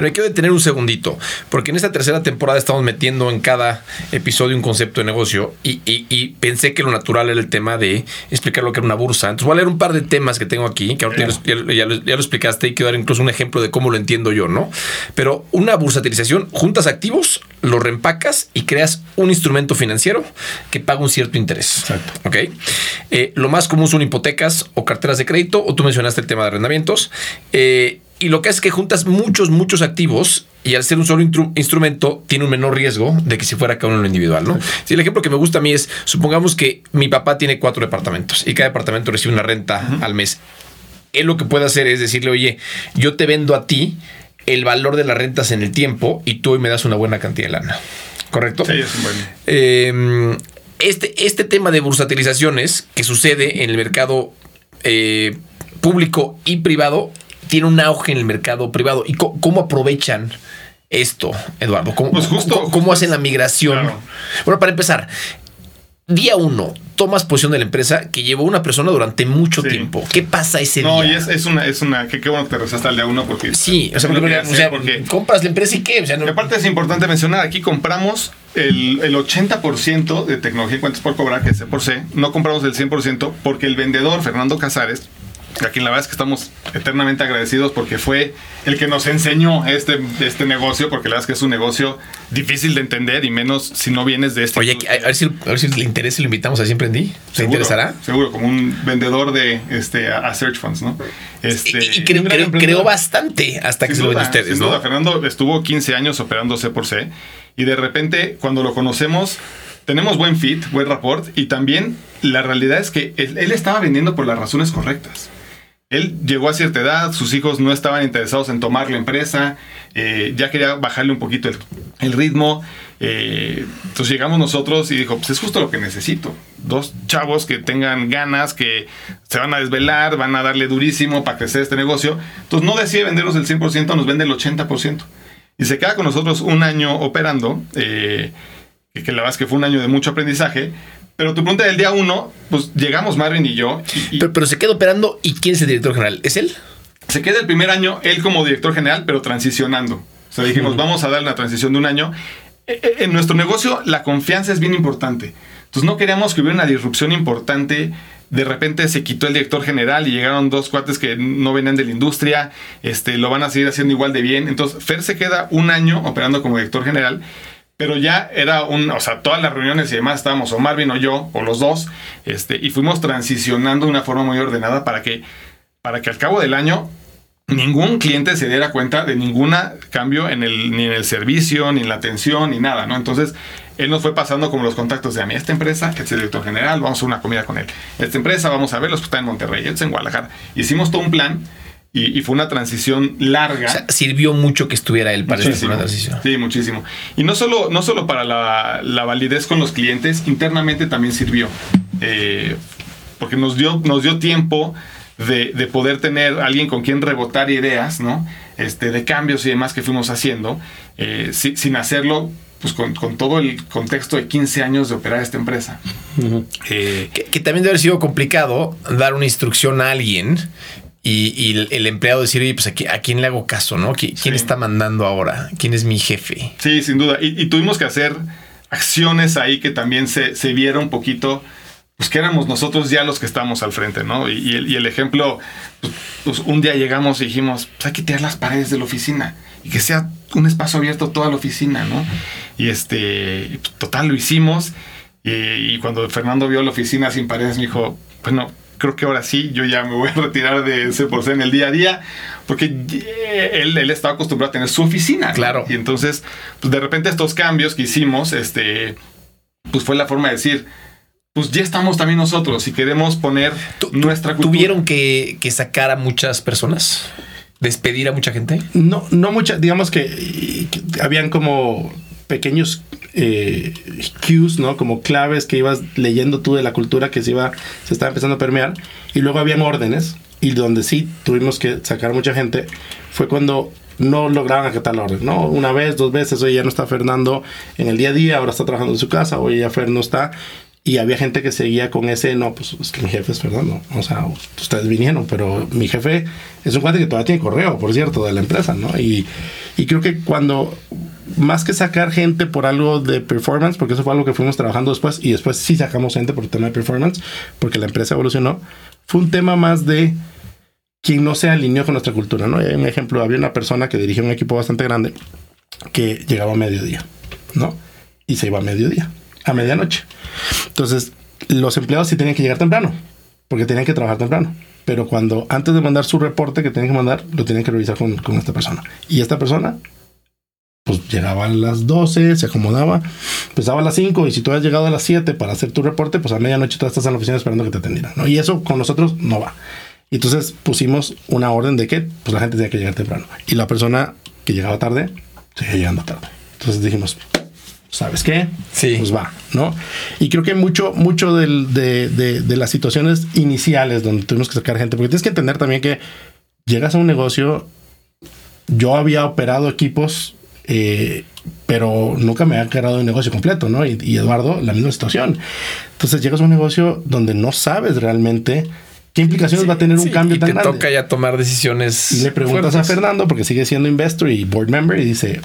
Me quiero detener un segundito, porque en esta tercera temporada estamos metiendo en cada episodio un concepto de negocio y, y- y pensé que lo natural era el tema de explicar lo que era una bursa. Entonces voy a leer un par de temas que tengo aquí, que ahorita ya, los- ya lo- ya lo, ya lo explicaste y quiero dar incluso un ejemplo de cómo lo entiendo yo, ¿no? Pero una bursatilización, juntas activos, los reempacas y creas un instrumento financiero que paga un cierto interés. Exacto. ¿Ok? Eh, lo más común son hipotecas o carteras de crédito, o tú mencionaste el tema de arrendamientos. Eh, y lo que hace es que juntas muchos, muchos activos y al ser un solo instrumento tiene un menor riesgo de que si fuera cada uno en lo individual, ¿no? Sí, el ejemplo que me gusta a mí es, supongamos que mi papá tiene cuatro departamentos y cada departamento recibe una renta al mes. Él lo que puede hacer es decirle, oye, yo te vendo a ti el valor de las rentas en el tiempo y tú hoy me das una buena cantidad de lana. ¿Correcto? Sí, es un buen. Eh, este, este tema de bursatilizaciones que sucede en el mercado eh, público y privado tiene un auge en el mercado privado. ¿Y cómo aprovechan esto, Eduardo? ¿Cómo, Pues justo- cómo- hacen la migración? Claro. Bueno, para empezar, día uno, tomas posición de la empresa que llevó una persona durante mucho Sí. tiempo. ¿Qué pasa ese No, y día? es, es una, es una, qué bueno que te rezaste al de a uno porque. Sí, o sea, porque, que o sea, porque compras la empresa y qué? O sea, no- Y aparte es importante mencionar, aquí compramos el, el 80% de tecnología y cuentas por cobrar, que es C por C. No compramos el 100% porque el vendedor, Fernando Casares, a quien la verdad es que estamos eternamente agradecidos porque fue el que nos enseñó este, este negocio, porque la verdad es que es un negocio difícil de entender y menos si no vienes de este. Oye, a ver, si, a ver si le interesa y lo invitamos a Siempre en Di. ¿Te Seguro, interesará? Seguro, como un vendedor de este a, a search funds, ¿no? Este, y y creo, creo- creo bastante hasta que se lo ven ustedes, sin ¿no? duda. Fernando estuvo 15 años operando C por C y de repente cuando lo conocemos tenemos buen fit, buen rapport y también la realidad es que él, él estaba vendiendo por las razones correctas. Él llegó a cierta edad, sus hijos no estaban interesados en tomar la empresa, eh, ya quería bajarle un poquito el, ritmo. eh, entonces llegamos nosotros y dijo, pues es justo lo que necesito. Dos chavos que tengan ganas, que se van a desvelar, van a darle durísimo para crecer este negocio. Entonces no decide venderlos el 100%, nos vende el 80%. Y se queda con nosotros un año operando, eh, que la verdad es que fue un año de mucho aprendizaje. Pero tu pregunta del día uno, pues llegamos Marvin y yo, y, y Pero, pero se queda operando y ¿quién es el director general? ¿Es él? se queda el primer año él como director general, pero transicionando. O sea, dijimos, vamos a dar una transición de un año. Eh, eh, En nuestro negocio, la confianza es bien importante. Entonces, no queríamos que hubiera una disrupción importante. De repente se quitó el director general y llegaron dos cuates que no venían de la industria. Este, lo van a seguir haciendo igual de bien. Entonces, Fer se queda un año operando como director general. Pero ya era un, o sea, todas las reuniones y demás estábamos o Marvin o yo o los dos, este, y fuimos transicionando de una forma muy ordenada para que, para que al cabo del año ningún cliente se diera cuenta de ningún cambio en el, ni en el servicio, ni en la atención, ni nada, ¿no? Entonces, él nos fue pasando como los contactos de a mí, esta empresa, que es el director general, vamos a una comida con él. Esta empresa, vamos a verlos, pues está en Monterrey, está en Guadalajara. Hicimos todo un plan y, fue una transición larga. O sea, sirvió mucho que estuviera él para esa transición. Sí, muchísimo. Y no solo, no solo para la, la validez con los clientes, internamente también sirvió. Eh, porque nos dio, nos dio tiempo de, de, poder tener alguien con quien rebotar ideas, ¿no? Este, de cambios y demás que fuimos haciendo, eh, sin hacerlo pues con, con, todo el contexto de 15 años de operar esta empresa. Eh, que, también debe haber sido complicado dar una instrucción a alguien y, el, empleado decir, oye, pues aquí, a quién le hago caso, ¿no? ¿Quién está mandando ahora? ¿Quién es mi jefe? Sí, sin duda. Y, tuvimos que hacer acciones ahí que también se, se viera un poquito pues que éramos nosotros ya los que estamos al frente, ¿no? Y, el, ejemplo, pues, pues, un día llegamos y dijimos, pues hay que tirar las paredes de la oficina y que sea un espacio abierto toda la oficina, ¿no? Y este, total, lo hicimos. Y, cuando Fernando vio la oficina sin paredes, me dijo, bueno, creo que ahora sí, yo ya me voy a <laughs> retirar de ese por en el día a día, porque él, él estaba acostumbrado a tener su oficina. Claro. Y entonces, pues de repente estos cambios que hicimos, este, pues fue la forma de decir, pues ya estamos también nosotros y queremos poner nuestra cultura. ¿Tuvieron que, sacar a muchas personas? ¿Despedir a mucha gente? No, no mucha. Digamos que, habían como pequeños eh, cues, ¿no? Como claves que ibas leyendo tú de la cultura que se iba, se estaba empezando a permear. Y luego habían órdenes. Y donde sí tuvimos que sacar mucha gente fue cuando no lograban acatar la orden, ¿no? Una vez, dos veces, oye, ya no está Fernando en el día a día, ahora está trabajando en su casa, oye, ya Fer no está. Y había gente que seguía con ese, no, pues es que mi jefe es Fernando. O sea, ustedes vinieron, pero mi jefe es un cuate que todavía tiene correo, por cierto, de la empresa, ¿no? Y, y creo que cuando, más que sacar gente por algo de performance, porque eso fue algo que fuimos trabajando después, y después sí sacamos gente por el tema de performance, porque la empresa evolucionó, fue un tema más de quien no se alineó con nuestra cultura, ¿no? Y hay un ejemplo, había una persona que dirigía un equipo bastante grande que llegaba a mediodía, ¿no? Y se iba a mediodía a medianoche. Entonces, los empleados sí tenían que llegar temprano, porque tenían que trabajar temprano. Pero cuando antes de mandar su reporte que tenían que mandar, lo tenían que revisar con, con esta persona. Y esta persona, pues llegaba a las 12, se acomodaba, empezaba a las 5 y si tú has llegado a las 7 para hacer tu reporte, pues a medianoche tú estás en la oficina esperando que te atendieran. ¿no? Y eso con nosotros no va. Y entonces pusimos una orden de que pues la gente tenía que llegar temprano. Y la persona que llegaba tarde, seguía llegando tarde. Entonces dijimos, ¿sabes qué? Sí. Pues va, ¿no? Y creo que mucho, mucho del, de, de, las situaciones iniciales donde tuvimos que sacar gente, porque tienes que entender también que llegas a un negocio, yo había operado equipos, eh, pero nunca me había creado un negocio completo, ¿no? Y, Eduardo, la misma situación. Entonces llegas a un negocio donde no sabes realmente ¿Qué implicaciones va a tener un cambio y tan te toca ya tomar decisiones. Y le preguntas a Fernando, porque sigue siendo investor y board member, y dice,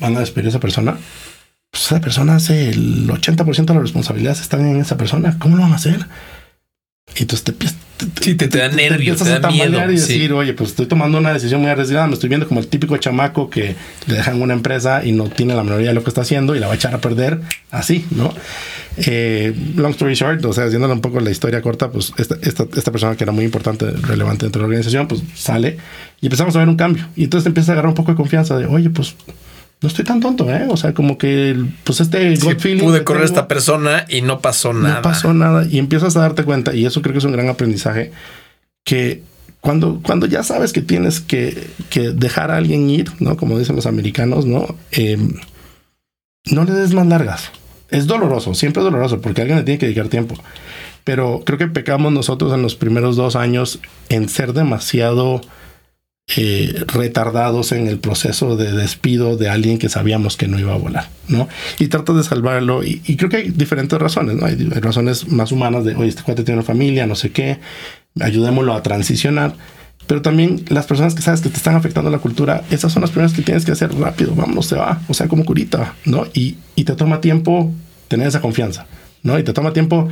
van a despedir a esa persona pues esa persona hace el 80% de las responsabilidades están en esa persona. ¿Cómo lo van a hacer? Y entonces te, sí, te, te, da nervios, te, da miedo. Y decir, oye, pues estoy tomando una decisión muy arriesgada. Me estoy viendo como el típico chamaco que le dejan una empresa y no tiene la mayoría de lo que está haciendo y la va a echar a perder así, ¿no? Eh, long story short, o sea, haciéndole un poco la historia corta, pues esta, esta, esta, persona que era muy importante, relevante dentro de la organización, pues sale y empezamos a ver un cambio. Y entonces te empieza a agarrar un poco de confianza de, oye, pues no estoy tan tonto, ¿eh? O sea, como que, pues este feeling. Pude correr a esta persona y no pasó nada. No pasó nada. Y empiezas a darte cuenta, y eso creo que es un gran aprendizaje, que cuando, cuando ya sabes que tienes que, que dejar a alguien ir, ¿no? Como dicen los americanos, ¿no? Em, no le des más largas. Es doloroso, siempre es doloroso, porque alguien le tiene que dedicar tiempo. Pero creo que pecamos nosotros en los primeros dos años en ser demasiado eh, retardados en el proceso de despido de alguien que sabíamos que no iba a volar, ¿no? Y tratas de salvarlo y, creo que hay diferentes razones, ¿no? Hay, razones más humanas de, oye, este cuate tiene una familia, no sé qué, ayudémoslo a transicionar. Pero también las personas que sabes que te están afectando la cultura, esas son las primeras que tienes que hacer rápido, vamos, se va, o sea, como curita, ¿no? Y, y te toma tiempo tener esa confianza. ¿No? Y te toma tiempo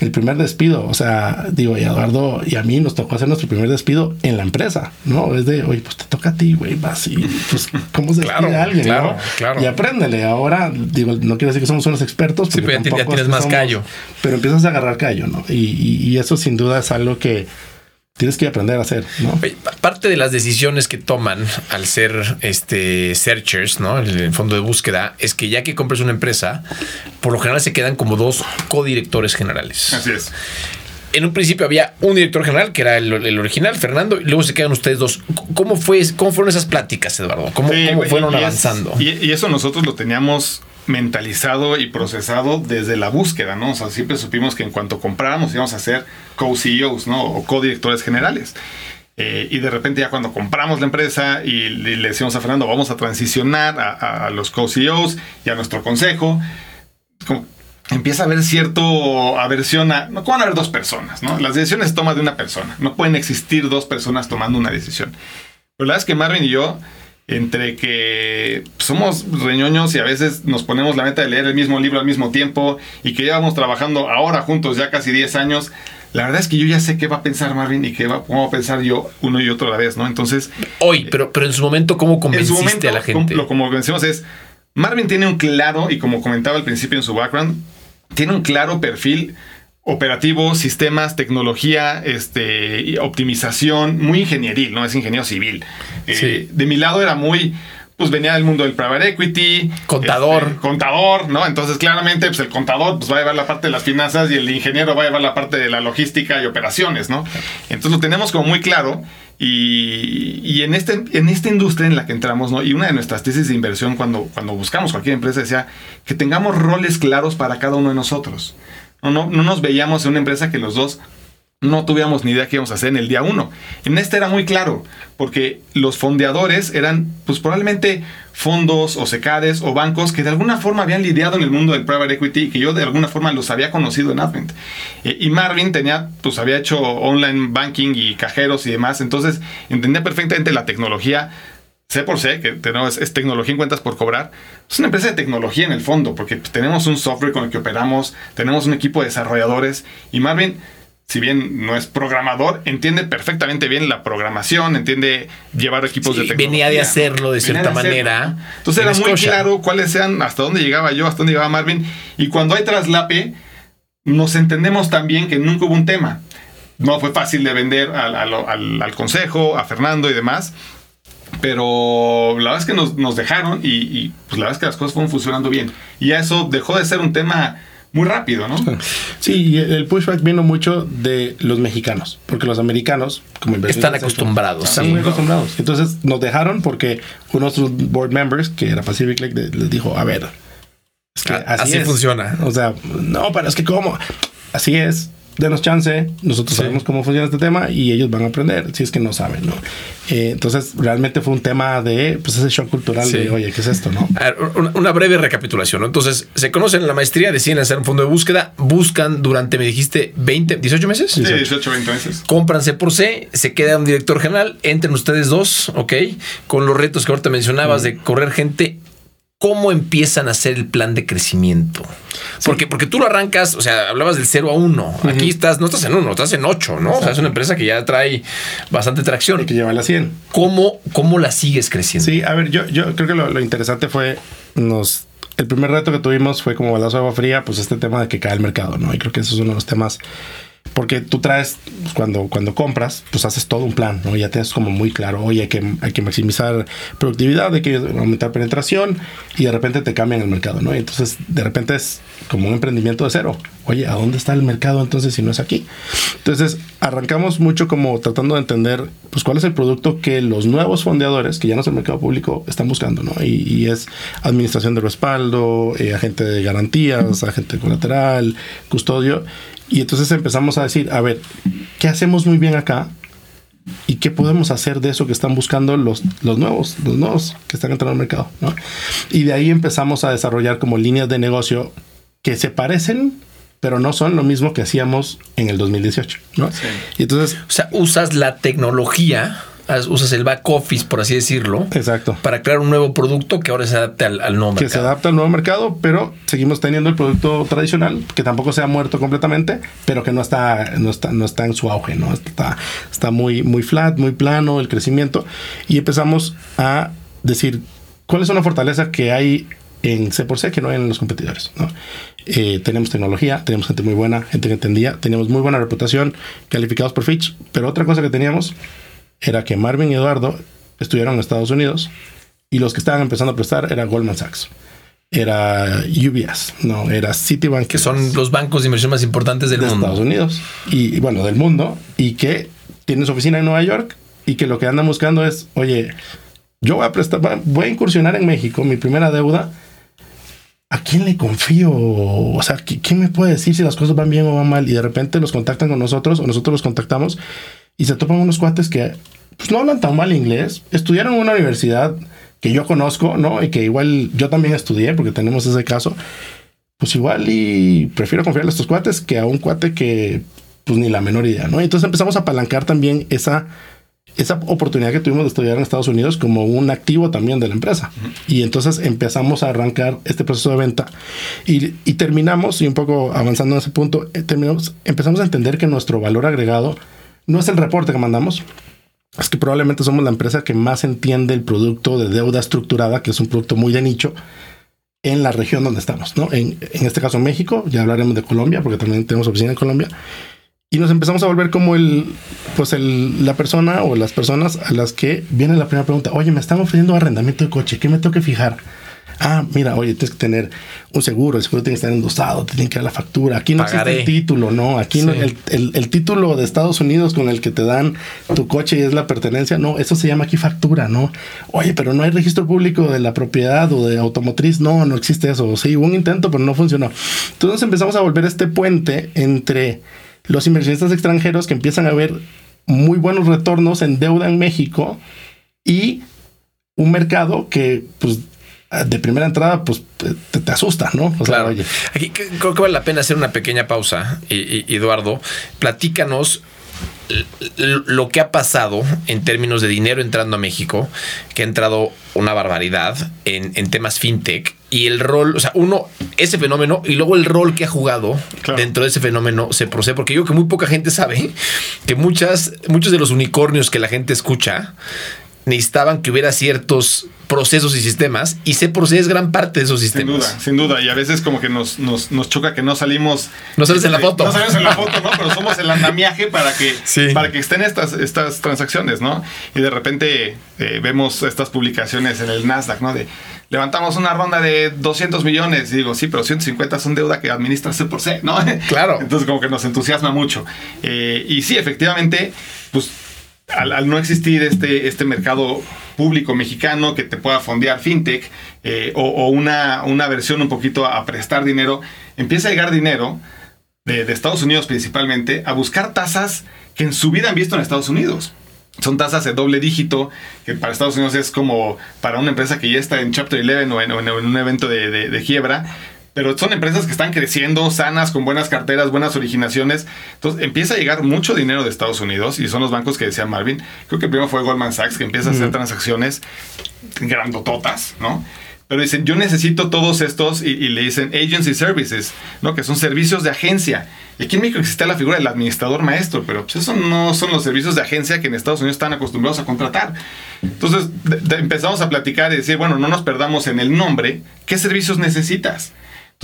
el primer despido. O sea, digo, y Eduardo y a mí nos tocó hacer nuestro primer despido en la empresa, ¿no? Es de, oye, pues te toca a ti, güey, vas y pues, ¿cómo se despide a alguien? Claro, claro. Y apréndele. Ahora, digo, no quiero decir que somos unos expertos. Sí, pero ya tienes más callo. Pero empiezas a agarrar callo, ¿no? Y, y, eso sin duda es algo que tienes que aprender a hacer, ¿no? Parte de las decisiones que toman al ser este searchers, ¿no? En el fondo de búsqueda, es que ya que compres una empresa, por lo general se quedan como dos codirectores generales. Así es. En un principio había un director general, que era el, original, Fernando, y luego se quedan ustedes dos. ¿Cómo, fue, cómo fueron esas pláticas, Eduardo? ¿Cómo, fueron avanzando? y, eso nosotros lo teníamos mentalizado y procesado desde la búsqueda, ¿no? O sea, siempre supimos que en cuanto compráramos íbamos a ser co-CEOs, ¿no? O co-directores generales. Eh, y de repente ya cuando compramos la empresa y, le decimos a Fernando, vamos a transicionar a, los co-CEOs y a nuestro consejo, empieza a haber cierto aversión a, no pueden haber dos personas, ¿no? Las decisiones toman de una persona, no pueden existir dos personas tomando una decisión. La verdad es que Marvin y yo entre que somos reñoños y a veces nos ponemos la meta de leer el mismo libro al mismo tiempo y que llevamos trabajando ahora juntos ya casi 10 años, la verdad es que yo ya sé qué va a pensar Marvin y qué va, cómo va a pensar yo uno y otro a la vez, ¿no? Entonces... Hoy, pero, pero en su momento, ¿cómo convenciste a la gente? Lo como convencemos es, Marvin tiene un claro, y como comentaba al principio en su background, tiene un claro perfil operativo, sistemas, tecnología, este, optimización, muy ingenieril, ¿no? Es ingeniero civil. Eh, de mi lado era muy, pues venía del mundo del private equity. Contador. Este, contador, ¿no? Entonces, claramente, pues el contador pues, va a llevar la parte de las finanzas y el ingeniero va a llevar la parte de la logística y operaciones, ¿no? Entonces lo tenemos como muy claro. Y, y, en, este, en esta industria en la que entramos, ¿no? Y una de nuestras tesis de inversión cuando, cuando buscamos cualquier empresa decía que tengamos roles claros para cada uno de nosotros. No, no, nos veíamos en una empresa que los dos no tuviéramos ni idea qué íbamos a hacer en el día uno. En este era muy claro, porque los fondeadores eran, pues probablemente fondos o secades o bancos que de alguna forma habían lidiado en el mundo del private equity y que yo de alguna forma los había conocido en Advent. Eh, y Marvin tenía, pues había hecho online banking y cajeros y demás, entonces entendía perfectamente la tecnología C por C, que tenemos, es tecnología en cuentas por cobrar, es una empresa de tecnología en el fondo, porque tenemos un software con el que operamos, tenemos un equipo de desarrolladores y Marvin, si bien no es programador, entiende perfectamente bien la programación, entiende llevar equipos de tecnología. Venía de hacerlo de cierta manera. Entonces era muy claro cuáles sean, hasta dónde llegaba yo, hasta dónde llegaba Marvin. Y cuando hay traslape, nos entendemos también que nunca hubo un tema. No fue fácil de vender al consejo, a Fernando y demás pero la verdad es que nos, dejaron y, pues la verdad es que las cosas fueron funcionando bien. Y eso dejó de ser un tema muy rápido, ¿no? Sí, el pushback vino mucho de los mexicanos, porque los americanos, como están acostumbrados. Están muy acostumbrados. Entonces nos dejaron porque uno de nuestros board members, que era Pacific Lake, les dijo, a ver, así, funciona. O sea, no, pero es que cómo, así es denos chance, nosotros sabemos cómo funciona este tema y ellos van a aprender, si es que no saben, ¿no? Eh, entonces, realmente fue un tema de, pues, ese shock cultural de, oye, ¿qué es esto, no? una breve recapitulación, ¿no? Entonces, se conocen en la maestría, deciden hacer un fondo de búsqueda, buscan durante, me dijiste, 20, 18 meses? Sí, 18, 20 meses. Compranse por C, se queda un director general, entren ustedes dos, ¿ok? Con los retos que ahorita mencionabas de correr gente cómo empiezan a hacer el plan de crecimiento. Porque, porque tú lo arrancas, o sea, hablabas del 0 a 1. Aquí estás, no estás en 1, estás en 8, ¿no? O sea, es una empresa que ya trae bastante tracción. Y que lleva la 100. ¿Cómo, ¿Cómo la sigues creciendo? Sí, a ver, yo, yo creo que lo, interesante fue nos el primer reto que tuvimos fue como balazo de agua fría, pues este tema de que cae el mercado, ¿no? Y creo que eso es uno de los temas porque tú traes, pues, cuando, cuando compras, pues haces todo un plan, ¿no? Ya tienes como muy claro, oye, hay que, hay que maximizar productividad, hay que aumentar penetración y de repente te cambian el mercado, ¿no? Y entonces de repente es como un emprendimiento de cero. Oye, ¿a dónde está el mercado entonces si no es aquí? Entonces arrancamos mucho como tratando de entender, pues cuál es el producto que los nuevos fondeadores, que ya no es el mercado público, están buscando, ¿no? Y, es administración de respaldo, eh, agente de garantías, agente colateral, custodio. Y entonces empezamos a decir, a ver, ¿qué hacemos muy bien acá? ¿Y qué podemos hacer de eso que están buscando los, los nuevos, los nuevos que están entrando al mercado? ¿no? Y de ahí empezamos a desarrollar como líneas de negocio que se parecen, pero no son lo mismo que hacíamos en el 2018. ¿no? Y entonces... O sea, usas la tecnología usas el back office, por así decirlo. Exacto. Para crear un nuevo producto que ahora se adapte al, nuevo mercado. Que se adapte al nuevo mercado, pero seguimos teniendo el producto tradicional, que tampoco se ha muerto completamente, pero que no está, no está, no está en su auge, ¿no? Está, está muy, muy flat, muy plano el crecimiento. Y empezamos a decir, ¿cuál es una fortaleza que hay en C por C que no hay en los competidores. ¿no? Eh, tenemos tecnología, tenemos gente muy buena, gente que entendía, teníamos muy buena reputación, calificados por Fitch, pero otra cosa que teníamos era que Marvin y Eduardo estuvieron en Estados Unidos y los que estaban empezando a prestar era Goldman Sachs era UBS, no, era Citibank. Que son los bancos de inversión más importantes del de mundo. Estados Unidos y, bueno, del mundo y que tienen su oficina en Nueva York y que lo que andan buscando es, oye, yo voy a prestar, voy a incursionar en México, mi primera deuda. ¿A quién le confío? O sea, ¿quién me puede decir si las cosas van bien o van mal? Y de repente los contactan con nosotros o nosotros los contactamos y se topan unos cuates que pues, no hablan tan mal inglés, estudiaron en una universidad que yo conozco, ¿no? Y que igual yo también estudié porque tenemos ese caso. Pues igual y prefiero confiarle a estos cuates que a un cuate que pues ni la menor idea, ¿no? Entonces empezamos a apalancar también esa, esa oportunidad que tuvimos de estudiar en Estados Unidos como un activo también de la empresa. Y entonces empezamos a arrancar este proceso de venta y, y terminamos, y un poco avanzando en ese punto, eh, terminamos, empezamos a entender que nuestro valor agregado no es el reporte que mandamos, es que probablemente somos la empresa que más entiende el producto de deuda estructurada, que es un producto muy de nicho en la región donde estamos, ¿no? En, en este caso México, ya hablaremos de Colombia, porque también tenemos oficina en Colombia, y nos empezamos a volver como el, pues el, la persona o las personas a las que viene la primera pregunta, oye, me están ofreciendo arrendamiento de coche, ¿qué me tengo que fijar? Ah, mira, oye, tienes que tener un seguro, el seguro tiene que estar endosado, te tienen que dar la factura. Aquí no Pagaré. existe el título, no. Aquí sí. no, el, el, el, título de Estados Unidos con el que te dan tu coche y es la pertenencia, no, eso se llama aquí factura, no. Oye, pero no hay registro público de la propiedad o de automotriz, no, no existe eso. Sí, hubo un intento, pero no funcionó. Entonces empezamos a volver este puente entre los inversionistas extranjeros que empiezan a ver muy buenos retornos en deuda en México y un mercado que, pues, de primera entrada, pues te, te asusta, ¿no? O claro. Sea, oye. Aquí creo que vale la pena hacer una pequeña pausa, y, y, Eduardo. Platícanos lo que ha pasado en términos de dinero entrando a México, que ha entrado una barbaridad en, en, temas fintech y el rol, o sea, uno, ese fenómeno y luego el rol que ha jugado claro. dentro de ese fenómeno se procede, porque yo creo que muy poca gente sabe que muchas, muchos de los unicornios que la gente escucha necesitaban que hubiera ciertos procesos y sistemas y se es gran parte de esos sistemas. Sin duda, sin duda. Y a veces como que nos, nos, nos choca que no salimos... No sales en la foto. No salimos en la foto, ¿no? Pero somos el andamiaje para que, <laughs> sí. para que estén estas, estas transacciones, ¿no? Y de repente eh, vemos estas publicaciones en el Nasdaq, ¿no? De levantamos una ronda de 200 millones. Y digo, sí, pero 150 son deuda que administra C por C, ¿no? Claro. <laughs> Entonces como que nos entusiasma mucho. Eh, y sí, efectivamente, pues al, no existir este, este mercado público mexicano que te pueda fondear fintech eh, o, una, una versión un poquito a, prestar dinero, empieza a llegar dinero de, Estados Unidos principalmente a buscar tasas que en su vida han visto en Estados Unidos. Son tasas de doble dígito, que para Estados Unidos es como para una empresa que ya está en Chapter 11 o en, un evento de, de quiebra, pero son empresas que están creciendo, sanas, con buenas carteras, buenas originaciones. Entonces empieza a llegar mucho dinero de Estados Unidos y son los bancos que decía Marvin. Creo que primero fue Goldman Sachs que empieza a hacer transacciones grandototas, ¿no? Pero dicen, yo necesito todos estos y, y, le dicen agency services, ¿no? Que son servicios de agencia. Y aquí en México existe la figura del administrador maestro, pero pues eso no son los servicios de agencia que en Estados Unidos están acostumbrados a contratar. Entonces de, de, empezamos a platicar y decir, bueno, no nos perdamos en el nombre, ¿qué servicios necesitas?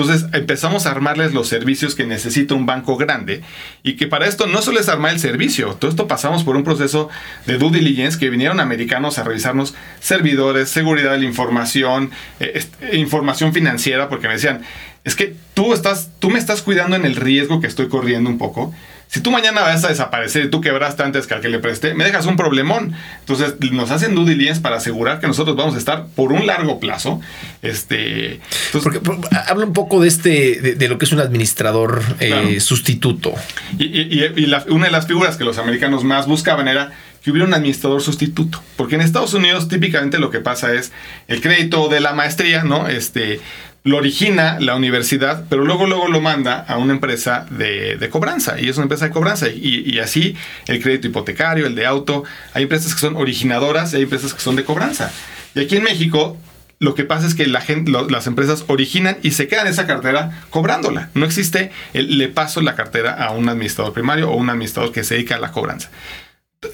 Entonces empezamos a armarles los servicios que necesita un banco grande y que para esto no solo es armar el servicio, todo esto pasamos por un proceso de due diligence que vinieron americanos a revisarnos servidores, seguridad de la información, eh, información financiera, porque me decían, es que tú, estás, tú me estás cuidando en el riesgo que estoy corriendo un poco. Si tú mañana vas a desaparecer y tú quebraste antes que al que le presté, me dejas un problemón. Entonces nos hacen due diligence para asegurar que nosotros vamos a estar por un largo plazo. Este, entonces, Porque, por, habla un poco de este, de, de, lo que es un administrador eh, sustituto. Y, y, y la, una de las figuras que los americanos más buscaban era que hubiera un administrador sustituto. Porque en Estados Unidos típicamente lo que pasa es el crédito de la maestría, ¿no? Este, lo origina la universidad, pero luego, luego lo manda a una empresa de, de cobranza, y es una empresa de cobranza, y, así el crédito hipotecario, el de auto, hay empresas que son originadoras y hay empresas que son de cobranza. Y aquí en México, lo que pasa es que la gente, las empresas originan y se quedan esa cartera cobrándola. No existe el le paso la cartera a un administrador primario o un administrador que se dedica a la cobranza.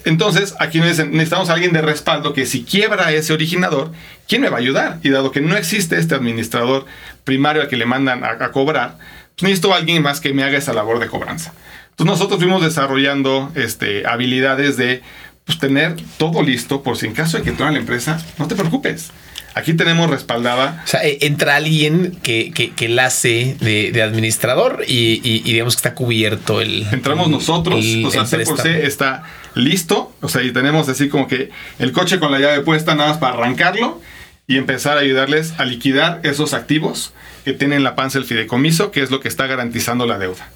Entonces, aquí nos dicen, necesitamos a alguien de respaldo que si quiebra ese originador, ¿quién me va a ayudar? Y dado que no existe este administrador primario al que le mandan a, cobrar, pues necesito a alguien más que me haga esa labor de cobranza. Entonces nosotros fuimos desarrollando este, habilidades de pues, tener todo listo por si en caso de que a la empresa, no te preocupes. Aquí tenemos respaldada. O sea, eh, entra alguien que, que, la hace de, administrador y, digamos que está cubierto el. Entramos nosotros, o sea, C por C está listo. O sea, y tenemos así como que el coche con la llave puesta nada más para arrancarlo y empezar a ayudarles a liquidar esos activos que tienen la panza el fideicomiso, que es lo que está garantizando la deuda.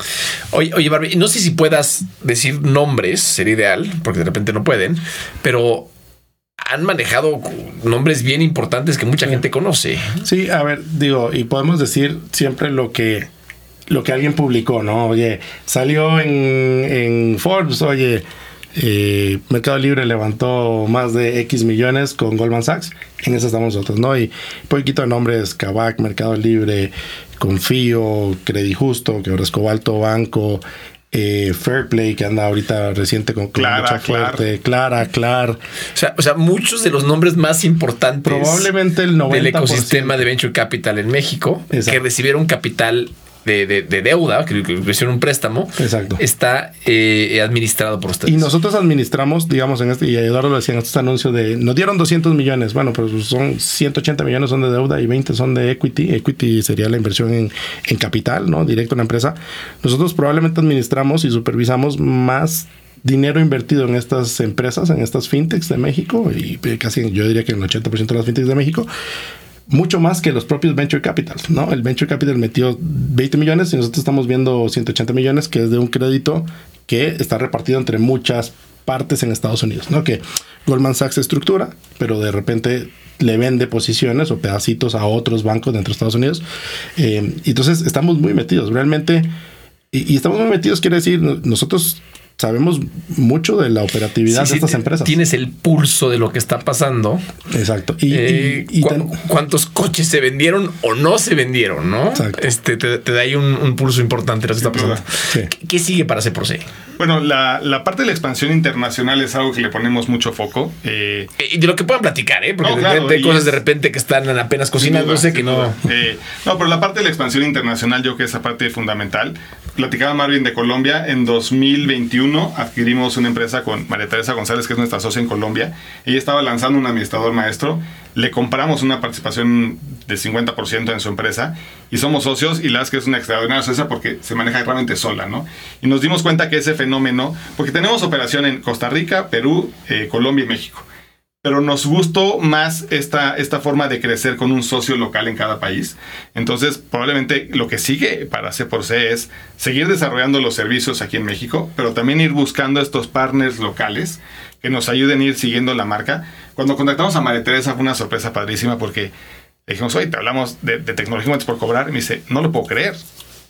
Oye, oye Barbie, no sé si puedas decir nombres, sería ideal, porque de repente no pueden, pero han manejado nombres bien importantes que mucha gente conoce. Sí, a ver, digo, y podemos decir siempre lo que lo que alguien publicó, ¿no? Oye, salió en, en Forbes, oye, eh, Mercado Libre levantó más de X millones con Goldman Sachs. En eso estamos nosotros, ¿no? Y un poquito de nombres: Kavak, Mercado Libre, Confío, Credit Justo, que ahora es Cobalto Banco, eh, Fairplay, que anda ahorita reciente con, Clara, mucha fuerte, Clara, Clar. O sea, o sea, muchos de los nombres más importantes probablemente el 90%. del ecosistema de Venture Capital en México, que recibieron capital de, de, deuda, que, hicieron un préstamo, Exacto. está eh, administrado por ustedes. Y nosotros administramos, digamos, en este, y Eduardo lo decía en este anuncio de, nos dieron 200 millones, bueno, pues son 180 millones son de deuda y 20 son de equity. Equity sería la inversión en, en capital, ¿no? Directo en la empresa. Nosotros probablemente administramos y supervisamos más dinero invertido en estas empresas, en estas fintechs de México, y casi yo diría que el 80% de las fintechs de México, mucho más que los propios venture capital, ¿no? El venture capital metió 20 millones y nosotros estamos viendo 180 millones, que es de un crédito que está repartido entre muchas partes en Estados Unidos, ¿no? Que Goldman Sachs estructura, pero de repente le vende posiciones o pedacitos a otros bancos dentro de Estados Unidos. Eh, entonces estamos muy metidos, realmente. Y, y, estamos muy metidos, quiere decir, nosotros sabemos mucho de la operatividad de estas empresas. Tienes el pulso de lo que está pasando. Exacto. Y, eh, cuántos coches se vendieron o no se vendieron, ¿no? Exacto. Este te, da ahí un, pulso importante de lo que está pasando. ¿Qué, sigue para C por C? Bueno, la, parte de la expansión internacional es algo que le ponemos mucho foco. Eh, y de lo que puedan platicar, ¿eh? Porque hay cosas de repente que están apenas cocinándose que no. Eh, no, pero la parte de la expansión internacional, yo creo que esa parte es fundamental. Platicaba Marvin de Colombia. En 2021 adquirimos una empresa con María Teresa González, que es nuestra socia en Colombia. Ella estaba lanzando un administrador maestro. Le compramos una participación de 50% en su empresa y somos socios. Y la que es una extraordinaria socia porque se maneja realmente sola, ¿no? Y nos dimos cuenta que ese fenómeno, porque tenemos operación en Costa Rica, Perú, eh, Colombia y México pero nos gustó más esta, esta forma de crecer con un socio local en cada país. Entonces, probablemente lo que sigue para C por C es seguir desarrollando los servicios aquí en México, pero también ir buscando estos partners locales que nos ayuden a ir siguiendo la marca. Cuando contactamos a María Teresa fue una sorpresa padrísima porque dijimos, oye, te hablamos de, de tecnología por cobrar. Y me dice, no lo puedo creer.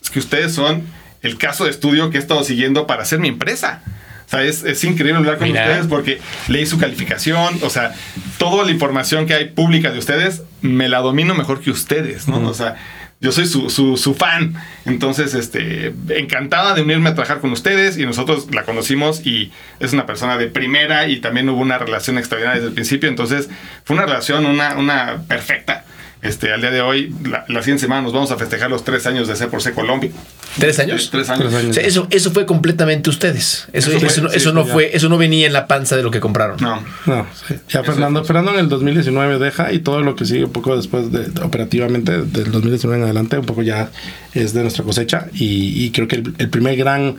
Es que ustedes son el caso de estudio que he estado siguiendo para hacer mi empresa. O sea, es, increíble hablar con ustedes porque leí su calificación, o sea, toda la información que hay pública de ustedes me la domino mejor que ustedes, ¿no? O sea, yo soy su, su, fan. Entonces, este, encantada de unirme a trabajar con ustedes y nosotros la conocimos y es una persona de primera y también hubo una relación extraordinaria desde el principio. Entonces, fue una relación, una, una perfecta. Este, al día de hoy, la, la siguiente semana nos vamos a festejar los tres años de C por C Colombia. ¿Tres años? Tres, años. eso, eso fue completamente ustedes. Eso, eso, no, fue, eso no venía en la panza de lo que compraron. No. No, Ya Fernando, Fernando en el 2019 deja y todo lo que sigue un poco después de, operativamente, del 2019 en adelante, un poco ya es de nuestra cosecha. Y, creo que el primer gran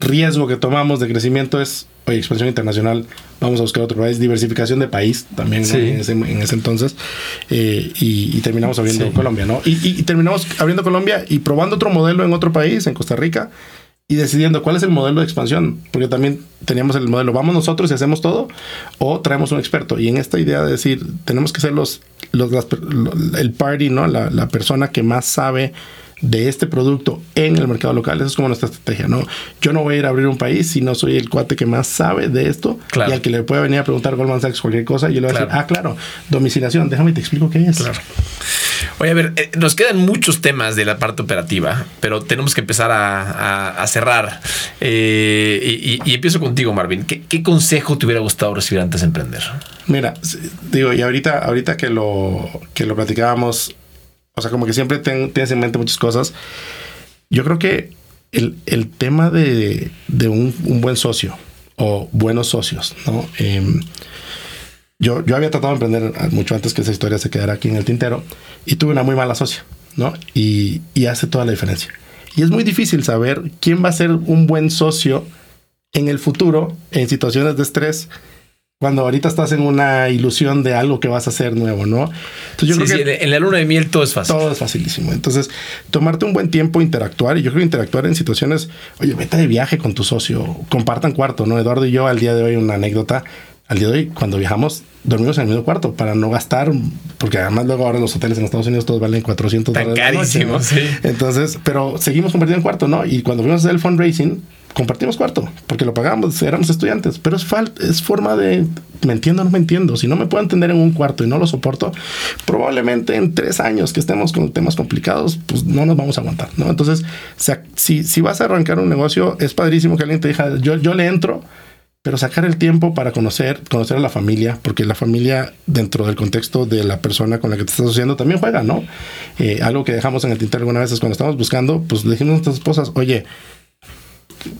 riesgo que tomamos de crecimiento es, oye, expansión internacional, vamos a buscar otro país, diversificación de país también en, ese, entonces, eh, y, terminamos abriendo Colombia, ¿no? Y, terminamos abriendo Colombia y probando otro modelo en otro país, en Costa Rica, y decidiendo cuál es el modelo de expansión, porque también teníamos el modelo, vamos nosotros y hacemos todo, o traemos un experto. Y en esta idea de decir, tenemos que ser los, los el party, ¿no? La, la persona que más sabe de este producto en el mercado local. Esa es como nuestra estrategia, ¿no? Yo no voy a ir a abrir un país si no soy el cuate que más sabe de esto y al que le pueda venir a preguntar Goldman Sachs cualquier cosa, yo le voy a decir, ah, claro, domiciliación, déjame te explico qué es. Claro. Oye, a ver, eh, nos quedan muchos temas de la parte operativa, pero tenemos que empezar a, cerrar. Eh, y, empiezo contigo, Marvin. ¿Qué, consejo te hubiera gustado recibir antes de emprender? Mira, digo, y ahorita, ahorita que lo, que lo platicábamos, o sea, como que siempre tienes en mente muchas cosas. Yo creo que el, tema de, un, buen socio o buenos socios, ¿no? Em, yo, yo había tratado de emprender mucho antes que esa historia se quedara aquí en el tintero y tuve una muy mala socia, ¿no? Y, y hace toda la diferencia. Y es muy difícil saber quién va a ser un buen socio en el futuro en situaciones de estrés cuando ahorita estás en una ilusión de algo que vas a hacer nuevo, ¿no? Entonces yo creo que en la luna de miel todo es fácil. Todo es facilísimo. Entonces, tomarte un buen tiempo, interactuar, y yo creo interactuar en situaciones, oye, vete de viaje con tu socio, compartan cuarto, ¿no? Eduardo y yo al día de hoy una anécdota, al día de hoy cuando viajamos dormimos en el mismo cuarto para no gastar, porque además luego ahora los hoteles en Estados Unidos todos valen 400 Tan dólares. Carísimo, sí. Entonces, pero seguimos compartiendo en cuarto, ¿no? Y cuando fuimos a hacer el fundraising, compartimos cuarto, porque lo pagamos, éramos estudiantes, pero es, es forma de, me entiendo o no me entiendo, si no me puedo entender en un cuarto y no lo soporto, probablemente en tres años que estemos con temas complicados, pues no nos vamos a aguantar, ¿no? Entonces, si, si vas a arrancar un negocio, es padrísimo que alguien te diga, yo, yo le entro, pero sacar el tiempo para conocer, conocer a la familia, porque la familia dentro del contexto de la persona con la que te estás asociando también juega, ¿no? Eh, algo que dejamos en el tintero algunas veces cuando estamos buscando, pues le dijimos a nuestras esposas, oye,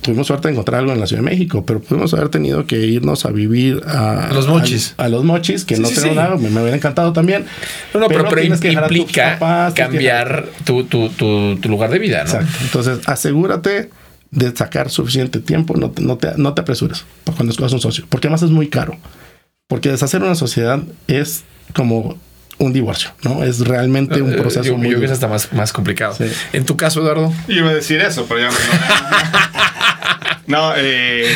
tuvimos suerte de encontrar algo en la Ciudad de México, pero pudimos haber tenido que irnos a vivir a, los mochis. A, los mochis, que no tengo nada, me, hubiera encantado también. No, pero, pero, implica cambiar tu, tu, tu, lugar de vida, ¿no? Exacto. Entonces, asegúrate de sacar suficiente tiempo, no te, no te, no te apresures cuando escogas un socio, porque además es muy caro. Porque deshacer una sociedad es como un divorcio, ¿no? Es realmente un eh, proceso yo, muy... Yo creo que es hasta más, más complicado. En tu caso, Eduardo. Yo iba a decir eso, pero ya <laughs> No, eh,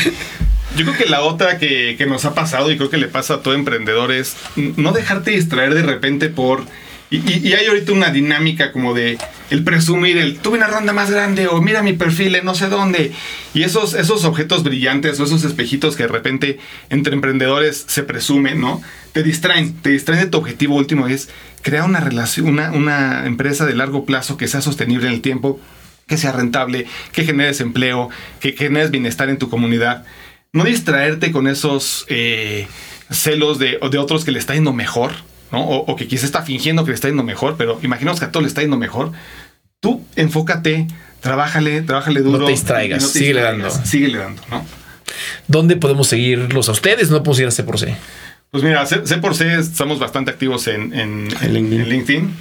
yo creo que la otra que, que, nos ha pasado y creo que le pasa a todo emprendedor es no dejarte distraer de repente por... Y, hay ahorita una dinámica como de el presumir, el tuve una ronda más grande o mira mi perfil en no sé dónde. Y esos, esos objetos brillantes o esos espejitos que de repente entre emprendedores se presumen, ¿no? Te distraen, te distraen de tu objetivo último, es crear una relación, una, una empresa de largo plazo que sea sostenible en el tiempo que sea rentable, que generes empleo, que generes bienestar en tu comunidad. No distraerte con esos eh, celos de, de, otros que le está yendo mejor, ¿no? O, que quizás está fingiendo que le está yendo mejor, pero imaginemos que a todo le está yendo mejor. Tú enfócate, trabájale, trabájale duro. No te distraigas, no sigue dando. Sigue dando, ¿no? ¿Dónde podemos seguirlos a ustedes? No podemos ir a C por C. Pues mira, C, por C estamos bastante activos en, en, En LinkedIn.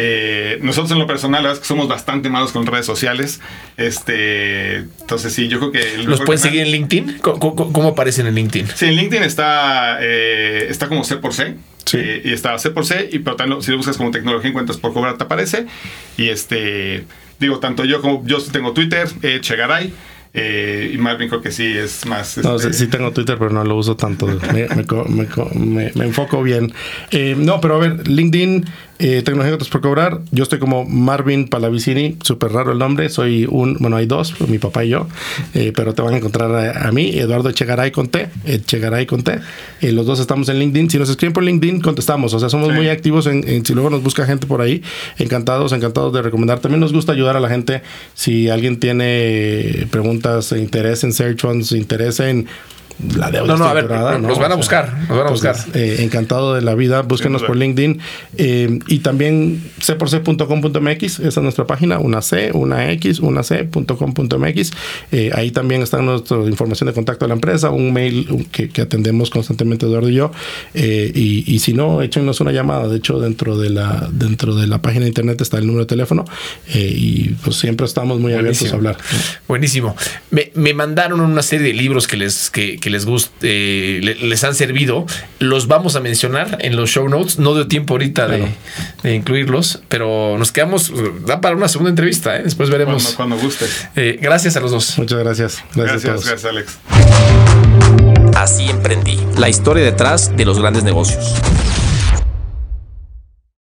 Eh, nosotros en lo personal, la verdad es que somos bastante malos con redes sociales. Este, entonces sí, yo creo que... ¿Los pueden seguir en LinkedIn? ¿Cómo, aparecen en LinkedIn? Sí, en LinkedIn está, eh, está como C por C. Sí. Eh, y está C por C, y pero también si lo buscas como tecnología encuentras por cobrar te aparece. Y este, digo, tanto yo como yo tengo Twitter, eh, Chegaray. Eh, y Marvin creo que sí es más... No, este, sí, tengo Twitter, pero no lo uso tanto. <laughs> me, me, me, enfoco bien. Eh, no, pero a ver, LinkedIn, eh, Tecnología por Cobrar. Yo estoy como Marvin Palavicini, súper raro el nombre. Soy un, bueno, hay dos, mi papá y yo, eh, pero te van a encontrar a, mí, Eduardo Echegaray con T, Echegaray con T. Eh, los dos estamos en LinkedIn. Si nos escriben por LinkedIn, contestamos. O sea, somos muy activos en, si luego nos busca gente por ahí. Encantados, encantados de recomendar. También nos gusta ayudar a la gente. Si alguien tiene preguntas, interés en Search Funds, interés en la deuda. No, no, a ver, nos van a buscar, nos van a buscar. Eh, encantado de la vida, búsquenos por LinkedIn eh, y también cporc.com.mx, esa es nuestra página, una C, una X, una C.com.mx. Eh, ahí también está nuestra información de contacto de la empresa, un mail que, atendemos constantemente Eduardo y yo. y, si no, échenos una llamada. De hecho, dentro de la, dentro de la página de internet está el número de teléfono y pues siempre estamos muy abiertos a hablar. Buenísimo. Me, me mandaron una serie de libros que les que les guste, eh, les han servido, los vamos a mencionar en los show notes. No dio tiempo ahorita de, incluirlos, pero nos quedamos, da para una segunda entrevista, ¿eh? después veremos. Cuando, guste. Eh, gracias a los dos. Muchas gracias. Gracias, gracias, gracias Alex. Así emprendí. La historia detrás de los grandes negocios.